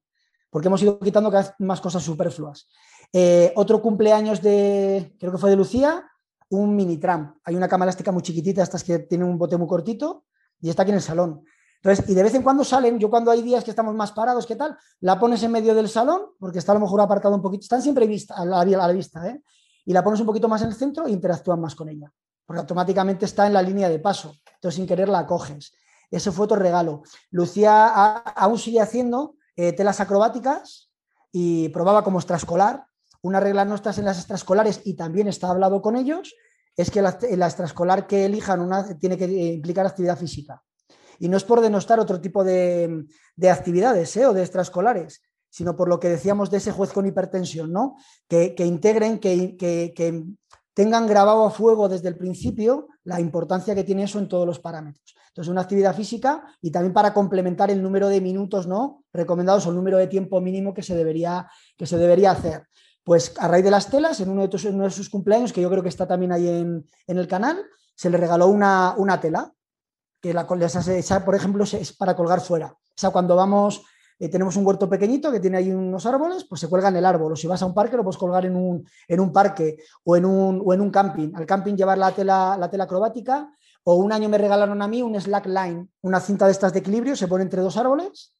porque hemos ido quitando cada vez más cosas superfluas. Eh, otro cumpleaños de, creo que fue de Lucía, un mini tram. Hay una cama elástica muy chiquitita, estas que tienen un bote muy cortito, y está aquí en el salón. Entonces, y de vez en cuando salen, yo cuando hay días que estamos más parados, ¿qué tal? La pones en medio del salón, porque está a lo mejor apartado un poquito, están siempre a, la, la vista, ¿eh? y la pones un poquito más en el centro e interactúan más con ella, porque automáticamente está en la línea de paso, entonces sin querer la coges. Ese fue otro regalo. Lucía aún sigue haciendo eh, telas acrobáticas y probaba como extraescolar. Una regla nuestras en las extraescolares, y también está hablado con ellos, es que la, extraescolar que elijan una, tiene que eh, implicar actividad física. Y no es por denostar otro tipo de, actividades ¿eh? o de extraescolares, sino por lo que decíamos de ese juez con hipertensión, ¿no? que, integren, que, tengan grabado a fuego desde el principio la importancia que tiene eso en todos los parámetros. Entonces, una actividad física y también para complementar el número de minutos ¿no? recomendados o el número de tiempo mínimo que se debería, que se debería hacer. Pues a raíz de las telas, en uno de, de sus cumpleaños, que yo creo que está también ahí en, el canal, se le regaló una, tela, que la, esa, por ejemplo, es para colgar fuera. O sea, cuando vamos, eh, tenemos un huerto pequeñito que tiene ahí unos árboles, pues se cuelga en el árbol. O si vas a un parque, lo puedes colgar en un, en un parque o en un, o en un camping. Al camping llevar la tela, la tela acrobática. O un año me regalaron a mí un slack line, una cinta de estas de equilibrio, se pone entre dos árboles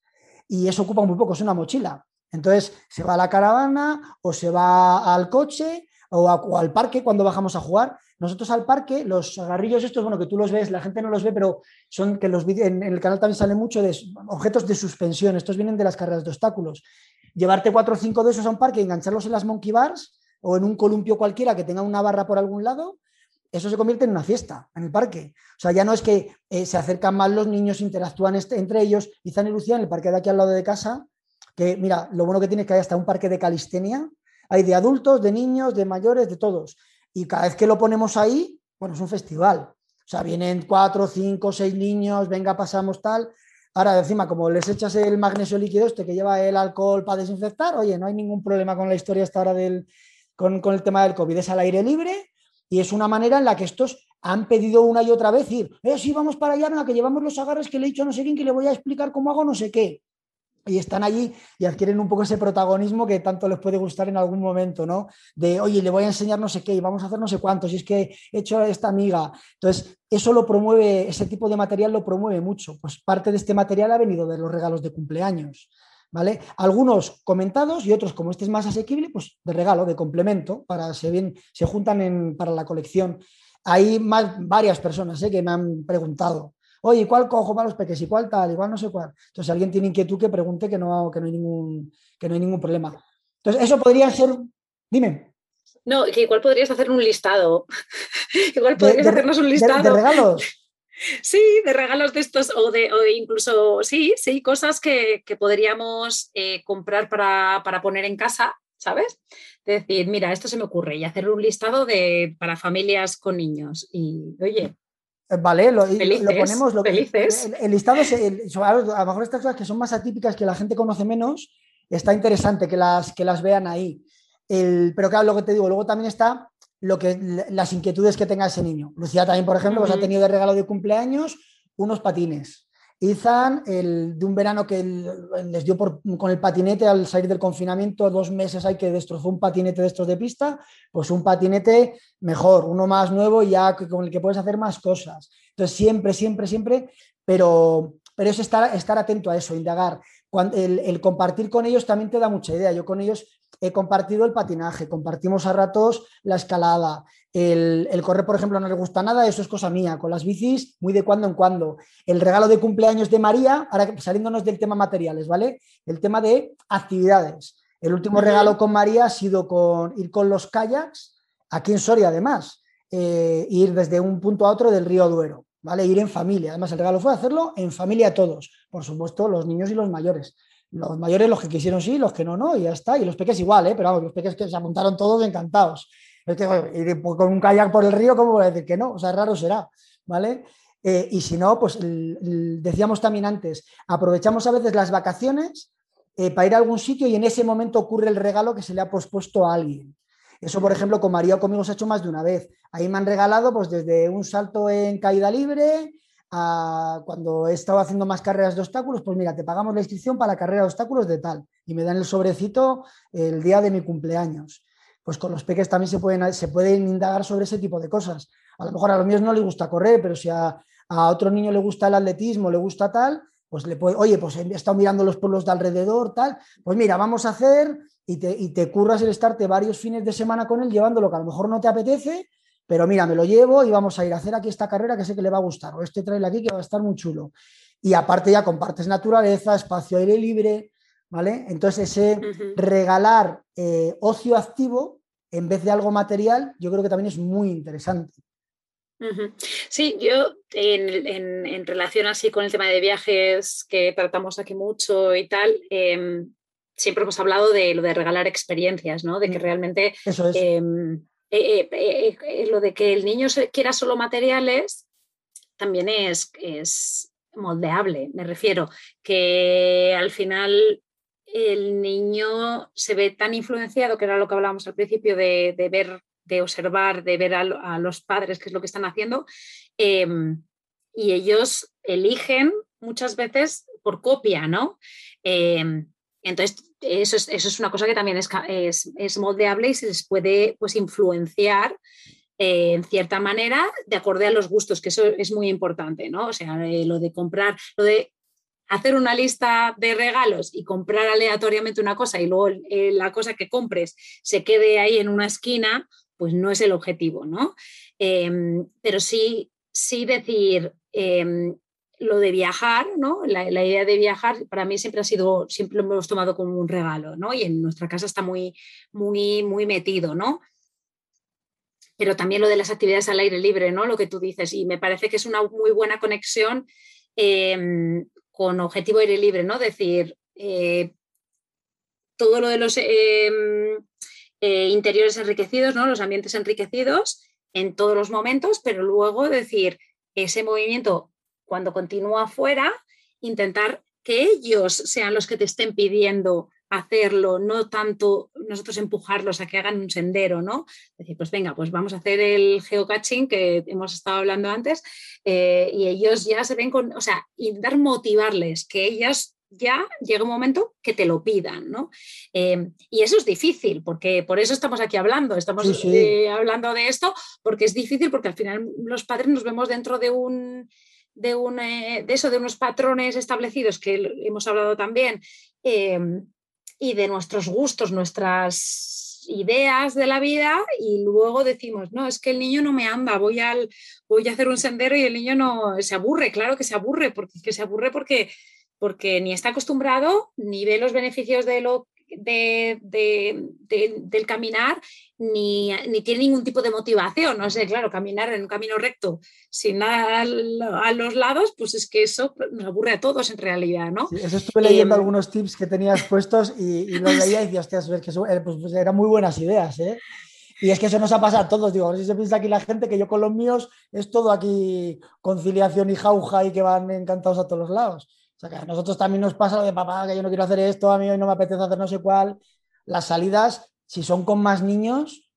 y eso ocupa muy poco, es una mochila. Entonces se va a la caravana o se va al coche o, al parque cuando bajamos a jugar. Nosotros al parque, los agarrillos estos, bueno, que tú los ves, la gente no los ve, pero son que los en, en el canal también sale mucho de objetos de suspensión. Estos vienen de las carreras de obstáculos. Llevarte cuatro o cinco de esos a un parque, engancharlos en las monkey bars o en un columpio cualquiera que tenga una barra por algún lado, eso se convierte en una fiesta en el parque. O sea, ya no es que eh, se acercan más los niños, interactúan entre ellos. Izan y Lucía, en el parque de aquí al lado de casa, que mira, lo bueno que tiene es que hay hasta un parque de calistenia, hay de adultos, de niños, de mayores, de todos. Y cada vez que lo ponemos ahí, bueno, es un festival. O sea, vienen cuatro, cinco, seis niños, venga, pasamos tal. Ahora, encima, como les echas el magnesio líquido este que lleva el alcohol para desinfectar, oye, no hay ningún problema con la historia hasta ahora del, con, el tema del COVID. Es al aire libre y es una manera en la que estos han pedido una y otra vez ir, eh, sí, vamos para allá, en la que llevamos los agarres que le he dicho a no sé quién que le voy a explicar cómo hago no sé qué y están allí y adquieren un poco ese protagonismo que tanto les puede gustar en algún momento, ¿no? De, oye, le voy a enseñar no sé qué y vamos a hacer no sé cuántos, y es que he hecho esta amiga. Entonces, eso lo promueve, ese tipo de material lo promueve mucho. Pues parte de este material ha venido de los regalos de cumpleaños, ¿vale? Algunos comentados y otros, como este es más asequible, pues de regalo, de complemento, para se, bien, se juntan para la colección. Hay más, varias personas ¿eh? que me han preguntado oye, ¿cuál cojo para los peques? ¿Y cuál tal? Igual no sé cuál. Entonces, si alguien tiene inquietud, que pregunte que no, que no, hay, ningún, que no hay ningún problema. Entonces, eso podría ser. Dime. No, que igual podrías hacer un listado. igual podrías hacernos un listado. De, regalos. Sí, de regalos de estos o de, incluso, sí, sí, cosas que, podríamos eh, comprar para, para, poner en casa, ¿sabes? De decir, mira, esto se me ocurre y hacer un listado de, para familias con niños. Y, oye, vale, lo, ponemos. Lo, felices. El, listado, a lo mejor estas cosas que son más atípicas, que la gente conoce menos, está interesante que las, que las vean ahí. pero claro, lo que te digo, luego también está lo que, las inquietudes que tenga ese niño. Lucía también, por ejemplo, pues ha tenido de regalo de cumpleaños unos patines. Izan, el, de un verano que les dio con el patinete al salir del confinamiento, dos meses hay que destrozó un patinete de estos de pista, pues un patinete mejor, uno más nuevo y ya con el que puedes hacer más cosas. Entonces, siempre, siempre, siempre, pero, pero es estar, estar atento a eso, indagar. el, el compartir con ellos también te da mucha idea. Yo con ellos he compartido el patinaje, compartimos a ratos la escalada, el, correr, por ejemplo, no le gusta nada, eso es cosa mía. Con las bicis, muy de cuando en cuando. El regalo de cumpleaños de María, ahora saliéndonos del tema materiales, ¿vale? El tema de actividades. El último regalo con María ha sido con ir con los kayaks, aquí en Soria además, eh, ir desde un punto a otro del río Duero, ¿vale? Ir en familia. Además, el regalo fue hacerlo en familia todos, por supuesto, los niños y los mayores. Los mayores, los que quisieron sí, los que no, no, y ya está. Y los peques igual, ¿eh? pero vamos, los peques que se apuntaron todos encantados. Es que, ir con un kayak por el río, ¿cómo voy a decir que no? O sea, raro será, ¿vale? Eh, y si no, pues decíamos también antes, aprovechamos a veces las vacaciones eh, para ir a algún sitio y en ese momento ocurre el regalo que se le ha pospuesto a alguien. Eso, por ejemplo, con María o conmigo se ha hecho más de una vez. Ahí me han regalado pues desde un salto en caída libre a cuando he estado haciendo más carreras de obstáculos, pues mira, te pagamos la inscripción para la carrera de obstáculos de tal y me dan el sobrecito el día de mi cumpleaños pues con los peques también se pueden, se pueden indagar sobre ese tipo de cosas. A lo mejor a los míos no les gusta correr, pero si a, otro niño le gusta el atletismo, le gusta tal, pues le puede, oye, pues he estado mirando los pueblos de alrededor, tal, pues mira, vamos a hacer y te, y te curras el estarte varios fines de semana con él llevándolo que a lo mejor no te apetece, pero mira, me lo llevo y vamos a ir a hacer aquí esta carrera que sé que le va a gustar, o este trail aquí que va a estar muy chulo. Y aparte ya compartes naturaleza, espacio aire libre, ¿vale? Entonces ese regalar eh, ocio activo en vez de algo material, yo creo que también es muy interesante. Sí, yo en, relación así con el tema de viajes que tratamos aquí mucho y tal, em, siempre hemos hablado de lo de regalar experiencias, ¿no? De que mm. realmente em, eh, eh, lo de que el niño quiera solo materiales también es, es moldeable, me refiero, que al final el niño se ve tan influenciado, que era lo que hablábamos al principio, de, ver, de observar, de ver a, los padres qué es lo que están haciendo, em, y ellos eligen muchas veces por copia, ¿no? Em, entonces, eso es, eso es, una cosa que también es, es, moldeable y se les puede pues, influenciar eh, en cierta manera de acorde a los gustos, que eso es muy importante, ¿no? O sea, eh, lo de comprar, lo de hacer una lista de regalos y comprar aleatoriamente una cosa y luego eh, la cosa que compres se quede ahí en una esquina, pues no es el objetivo, ¿no? Em, pero sí, sí decir em, lo de viajar, ¿no? La, idea de viajar para mí siempre ha sido, siempre lo hemos tomado como un regalo, ¿no? Y en nuestra casa está muy, muy, muy metido, ¿no? Pero también lo de las actividades al aire libre, ¿no? Lo que tú dices, y me parece que es una muy buena conexión em, con objetivo aire libre, ¿no? Decir, eh, todo lo de los em, eh, interiores enriquecidos, ¿no? Los ambientes enriquecidos en todos los momentos, pero luego decir, ese movimiento cuando continúa afuera, intentar que ellos sean los que te estén pidiendo hacerlo, no tanto nosotros empujarlos a que hagan un sendero, ¿no? Decir, pues venga, pues vamos a hacer el geocaching que hemos estado hablando antes eh, y ellos ya se ven con, o sea, intentar motivarles, que ellos ya llega un momento que te lo pidan, ¿no? Eh, y eso es difícil, porque por eso estamos aquí hablando, estamos eh, hablando de esto, porque es difícil, porque al final los padres nos vemos dentro de un de, un, de eso, de unos patrones establecidos que hemos hablado también, y de nuestros gustos, nuestras ideas de la vida y luego decimos, no, es que el niño no me anda, voy, al, voy a hacer un sendero y el niño no se aburre, claro que se aburre, porque que se aburre porque, porque ni está acostumbrado, ni ve los beneficios de lo de, del caminar ni, tiene ningún tipo de motivación. No sé, claro, caminar en un camino recto sin nada a los lados, pues es que eso nos aburre a todos en realidad, ¿no? eso estuve leyendo em, algunos tips que tenías puestos y, y los leía y decía, hostias, que eh, pues, pues, eran muy buenas ideas, ¿eh? Y es que eso nos ha pasado a todos, digo, a ver si se piensa aquí la gente que yo con los míos es todo aquí conciliación y jauja y que van encantados a todos los lados. O sea, que a nosotros también nos pasa lo de papá, que yo no quiero hacer esto, a mí hoy no me apetece hacer no sé cuál. Las salidas, si son con más niños,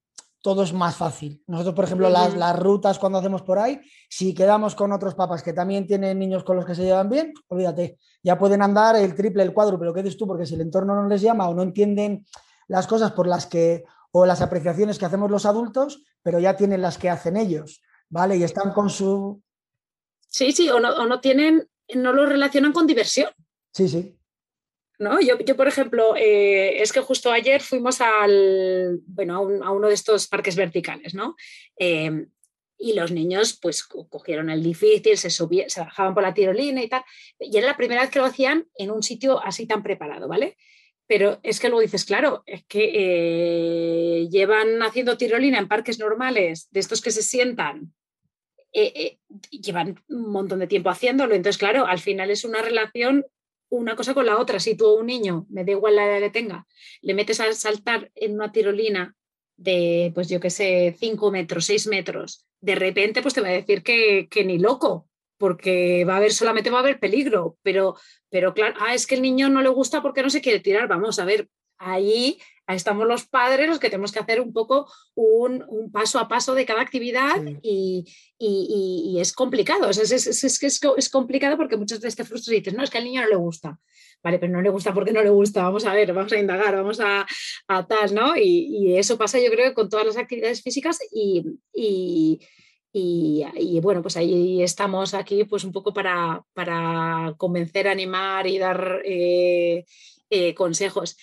todo es más fácil. Nosotros, por ejemplo, las, rutas cuando hacemos por ahí, si quedamos con otros papás que también tienen niños con los que se llevan bien, olvídate, ya pueden andar el triple, el cuádruple, lo que dices tú, porque si el entorno no les llama o no entienden las cosas por las que, o las apreciaciones que hacemos los adultos, pero ya tienen las que hacen ellos, ¿vale? Y están con su... Sí, sí, o no, o no tienen no lo relacionan con diversión. Sí, sí. ¿No? Yo, por ejemplo, eh, es que justo ayer fuimos al, bueno, a, uno de estos parques verticales, ¿no? Em, y los niños pues cogieron el difícil, se, subían, se bajaban por la tirolina y tal. Y era la primera vez que lo hacían en un sitio así tan preparado, ¿vale? Pero es que luego dices, claro, es que eh, llevan haciendo tirolina en parques normales, de estos que se sientan eh, eh, llevan un montón de tiempo haciéndolo. Entonces, claro, al final es una relación una cosa con la otra. Si tú un niño, me da igual la edad que tenga, le metes a saltar en una tirolina de, pues yo qué sé, 5 metros, 6 metros, de repente pues te va a decir que, que, ni loco, porque va a haber, solamente va a haber peligro, pero, pero claro, ah, es que el niño no le gusta porque no se quiere tirar, vamos a ver, ahí estamos los padres los que tenemos que hacer un poco un, paso a paso de cada actividad y, es complicado. es, es, complicado porque muchas veces te frustras y dices, no, es que al niño no le gusta. Vale, pero no le gusta porque no le gusta. Vamos a ver, vamos a indagar, vamos a, a tal, ¿no? Y, eso pasa yo creo con todas las actividades físicas y, y, bueno, pues ahí estamos aquí pues un poco para, para convencer, animar y dar eh, eh, consejos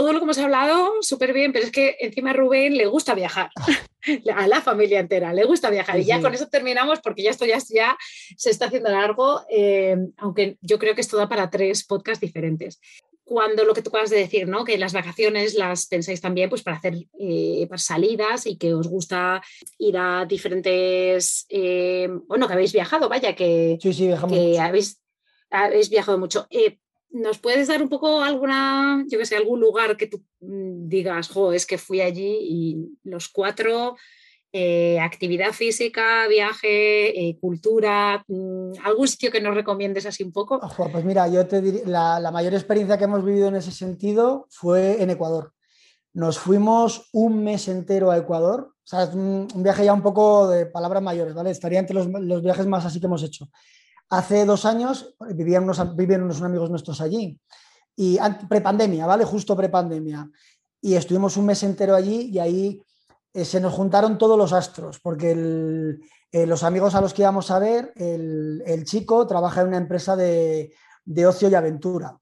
todo lo que hemos hablado, súper bien, pero es que encima a Rubén le gusta viajar, a la familia entera, le gusta viajar. y ya con eso terminamos porque ya esto ya, se está haciendo largo, eh, aunque yo creo que esto da para tres podcasts diferentes. Cuando lo que tú acabas de decir, ¿no? que las vacaciones las pensáis también pues, para hacer eh, salidas y que os gusta ir a diferentes, eh, bueno, que habéis viajado, vaya, que, sí, sí, que habéis, habéis viajado mucho ¿nos puedes dar un poco alguna, yo que sé, algún lugar que tú mm, digas, jo, es que fui allí y los cuatro, eh, actividad física, viaje, eh, cultura, mm, algún sitio que nos recomiendes así un poco? pues mira, yo te diría, la, mayor experiencia que hemos vivido en ese sentido fue en Ecuador. Nos fuimos un mes entero a Ecuador, o sea, es un, viaje ya un poco de palabras mayores, ¿vale? Estaría entre los, los viajes más así que hemos hecho. Hace dos años vivían unos, vivían unos amigos nuestros allí, y prepandemia, ¿vale? Justo prepandemia. Y estuvimos un mes entero allí y ahí eh, se nos juntaron todos los astros, porque eh, los amigos a los que íbamos a ver, el, chico trabaja en una empresa de, ocio y aventura.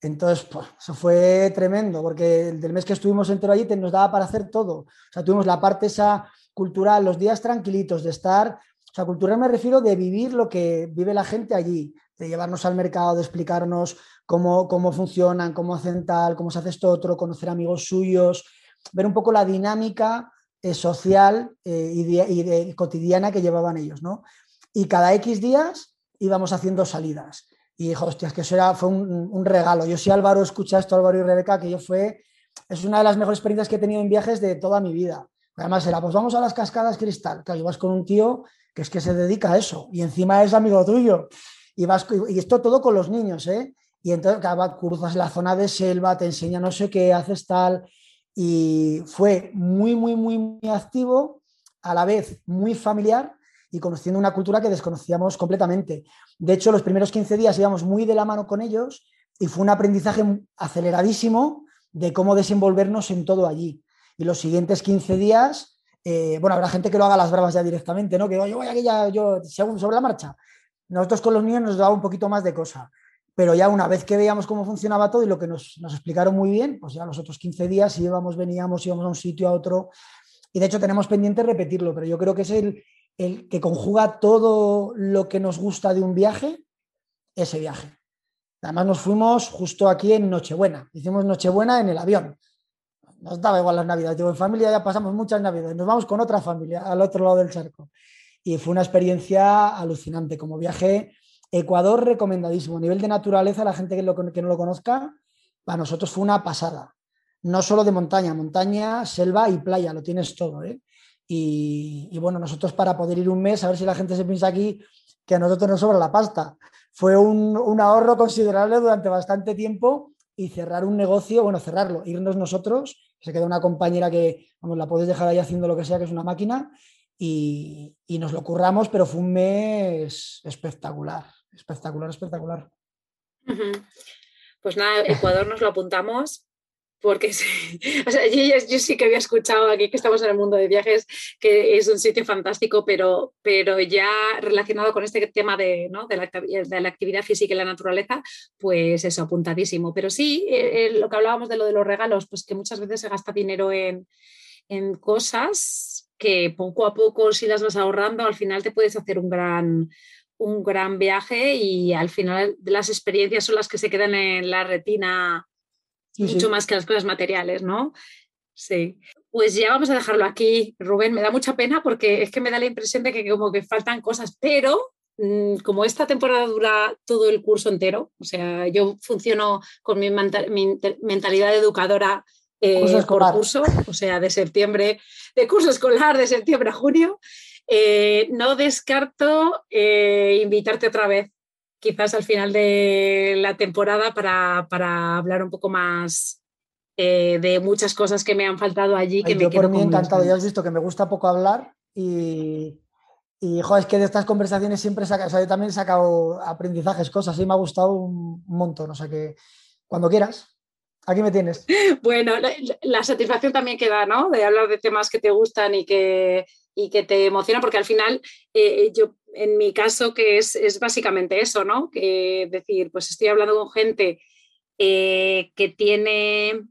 Entonces, pues, eso fue tremendo, porque del mes que estuvimos entero allí nos daba para hacer todo. O sea, tuvimos la parte esa cultural, los días tranquilitos, de estar o sea, cultural me refiero de vivir lo que vive la gente allí, de llevarnos al mercado, de explicarnos cómo, cómo funcionan, cómo hacen tal, cómo se hace esto otro, conocer amigos suyos, ver un poco la dinámica eh, social eh, y, cotidiana que llevaban ellos, ¿no? Y cada X días íbamos haciendo salidas. Y dijo, hostias, que eso era, fue un, regalo. Yo sí, Álvaro, escucha esto, Álvaro y Rebeca, que yo fue, es una de las mejores experiencias que he tenido en viajes de toda mi vida. Además era, pues vamos a las cascadas cristal. que ibas con un tío que es que se dedica a eso y encima es amigo tuyo. Y, vas, y esto todo con los niños, ¿eh? Y entonces cruzas la zona de selva, te enseña no sé qué, haces tal. Y fue muy, muy, muy, muy activo, a la vez muy familiar y conociendo una cultura que desconocíamos completamente. De hecho, los primeros 15 días íbamos muy de la mano con ellos y fue un aprendizaje aceleradísimo de cómo desenvolvernos en todo allí. Y los siguientes 15 días eh, bueno, habrá gente que lo haga las bravas ya directamente, ¿no? Que yo voy aquí ya, yo, según sobre la marcha. Nosotros con los niños nos daba un poquito más de cosa, pero ya una vez que veíamos cómo funcionaba todo y lo que nos, explicaron muy bien, pues ya los otros 15 días íbamos, veníamos, íbamos a un sitio, a otro, y de hecho tenemos pendiente repetirlo, pero yo creo que es el, el que conjuga todo lo que nos gusta de un viaje, ese viaje. Además nos fuimos justo aquí en Nochebuena, hicimos Nochebuena en el avión nos daba igual las navidades. Digo, en familia ya pasamos muchas navidades, nos vamos con otra familia al otro lado del charco. Y fue una experiencia alucinante. Como viaje, Ecuador recomendadísimo. A nivel de naturaleza, la gente que, no lo conozca, para nosotros fue una pasada. No solo de montaña, montaña, selva y playa, lo tienes todo. ¿eh? Y, bueno, nosotros para poder ir un mes, a ver si la gente se piensa aquí que a nosotros nos sobra la pasta. Fue un, un ahorro considerable durante bastante tiempo y cerrar un negocio, bueno, cerrarlo, irnos nosotros se queda una compañera que, vamos, la puedes dejar ahí haciendo lo que sea, que es una máquina, y, nos lo curramos, pero fue un mes espectacular, espectacular, espectacular. Pues nada, Ecuador nos lo apuntamos porque sí, o sea, yo, sí que había escuchado aquí que estamos en el mundo de viajes, que es un sitio fantástico, pero, pero ya relacionado con este tema de, ¿no? de, la, de, la, actividad física y la naturaleza, pues eso, apuntadísimo. Pero sí, eh, eh, lo que hablábamos de lo de los regalos, pues que muchas veces se gasta dinero en, en cosas que poco a poco, si las vas ahorrando, al final te puedes hacer un gran, un gran viaje y al final las experiencias son las que se quedan en la retina mucho más que las cosas materiales, ¿no? Sí. Pues ya vamos a dejarlo aquí, Rubén. Me da mucha pena porque es que me da la impresión de que como que faltan cosas, pero mm, como esta temporada dura todo el curso entero, o sea, yo funciono con mi, mentalidad educadora eh, por curso, o sea, de septiembre, de curso escolar de septiembre a junio, eh, no descarto eh, invitarte otra vez quizás al final de la temporada para, hablar un poco más eh, de muchas cosas que me han faltado allí. Que yo por mí encantado, ya has visto que me gusta poco hablar y, y es que de estas conversaciones siempre saca, o sea, yo también he sacado aprendizajes, cosas, y me ha gustado un montón, o sea que cuando quieras. Aquí me tienes. Bueno, la, satisfacción también queda, ¿no? De hablar de temas que te gustan y que, y que te emocionan, porque al final eh, yo en mi caso, que es, básicamente eso, ¿no? Que decir, pues estoy hablando con gente eh, que tiene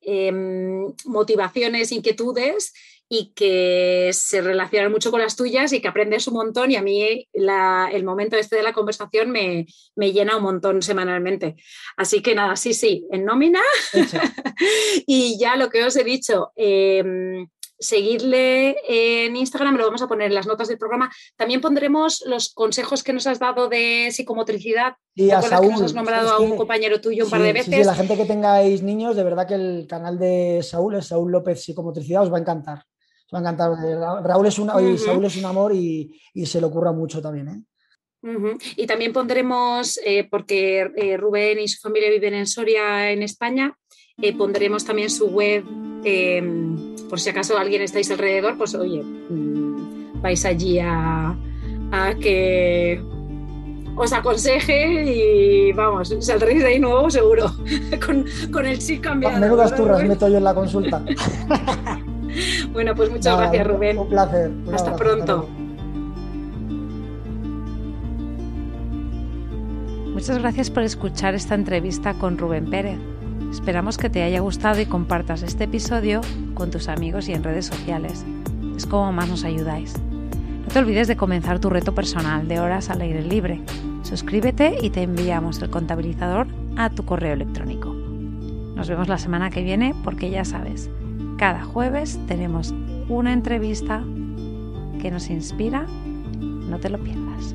em, motivaciones, inquietudes y que se relacionan mucho con las tuyas y que aprendes un montón y a mí el momento este de la conversación me, llena un montón semanalmente. Así que nada, sí, sí, en nómina. y ya lo que os he dicho, em, seguirle en Instagram, lo vamos a poner en las notas del programa. También pondremos los consejos que nos has dado de psicomotricidad. Y a Saúl, que nos has nombrado a un compañero tuyo un par de veces. Sí, la gente que tengáis niños, de verdad que el canal de Saúl, es Saúl López Psicomotricidad, os va a encantar. Os va a encantar. Raúl es, una, Saúl es un amor y, se le ocurra mucho también. ¿eh? Y también pondremos, eh, porque eh, Rubén y su familia viven en Soria, en España, eh, pondremos también su web, em, por si acaso alguien estáis alrededor, pues oye, mm, vais allí a, que os aconseje y vamos, saldréis de ahí nuevo seguro, con, el chip cambiado. Menudas turras meto yo en la consulta. bueno, pues muchas gracias Rubén. Un placer. hasta pronto. Muchas gracias por escuchar esta entrevista con Rubén Pérez. Esperamos que te haya gustado y compartas este episodio con tus amigos y en redes sociales. Es como más nos ayudáis. No te olvides de comenzar tu reto personal de horas al aire libre. Suscríbete y te enviamos el contabilizador a tu correo electrónico. Nos vemos la semana que viene porque ya sabes, cada jueves tenemos una entrevista que nos inspira. No te lo pierdas.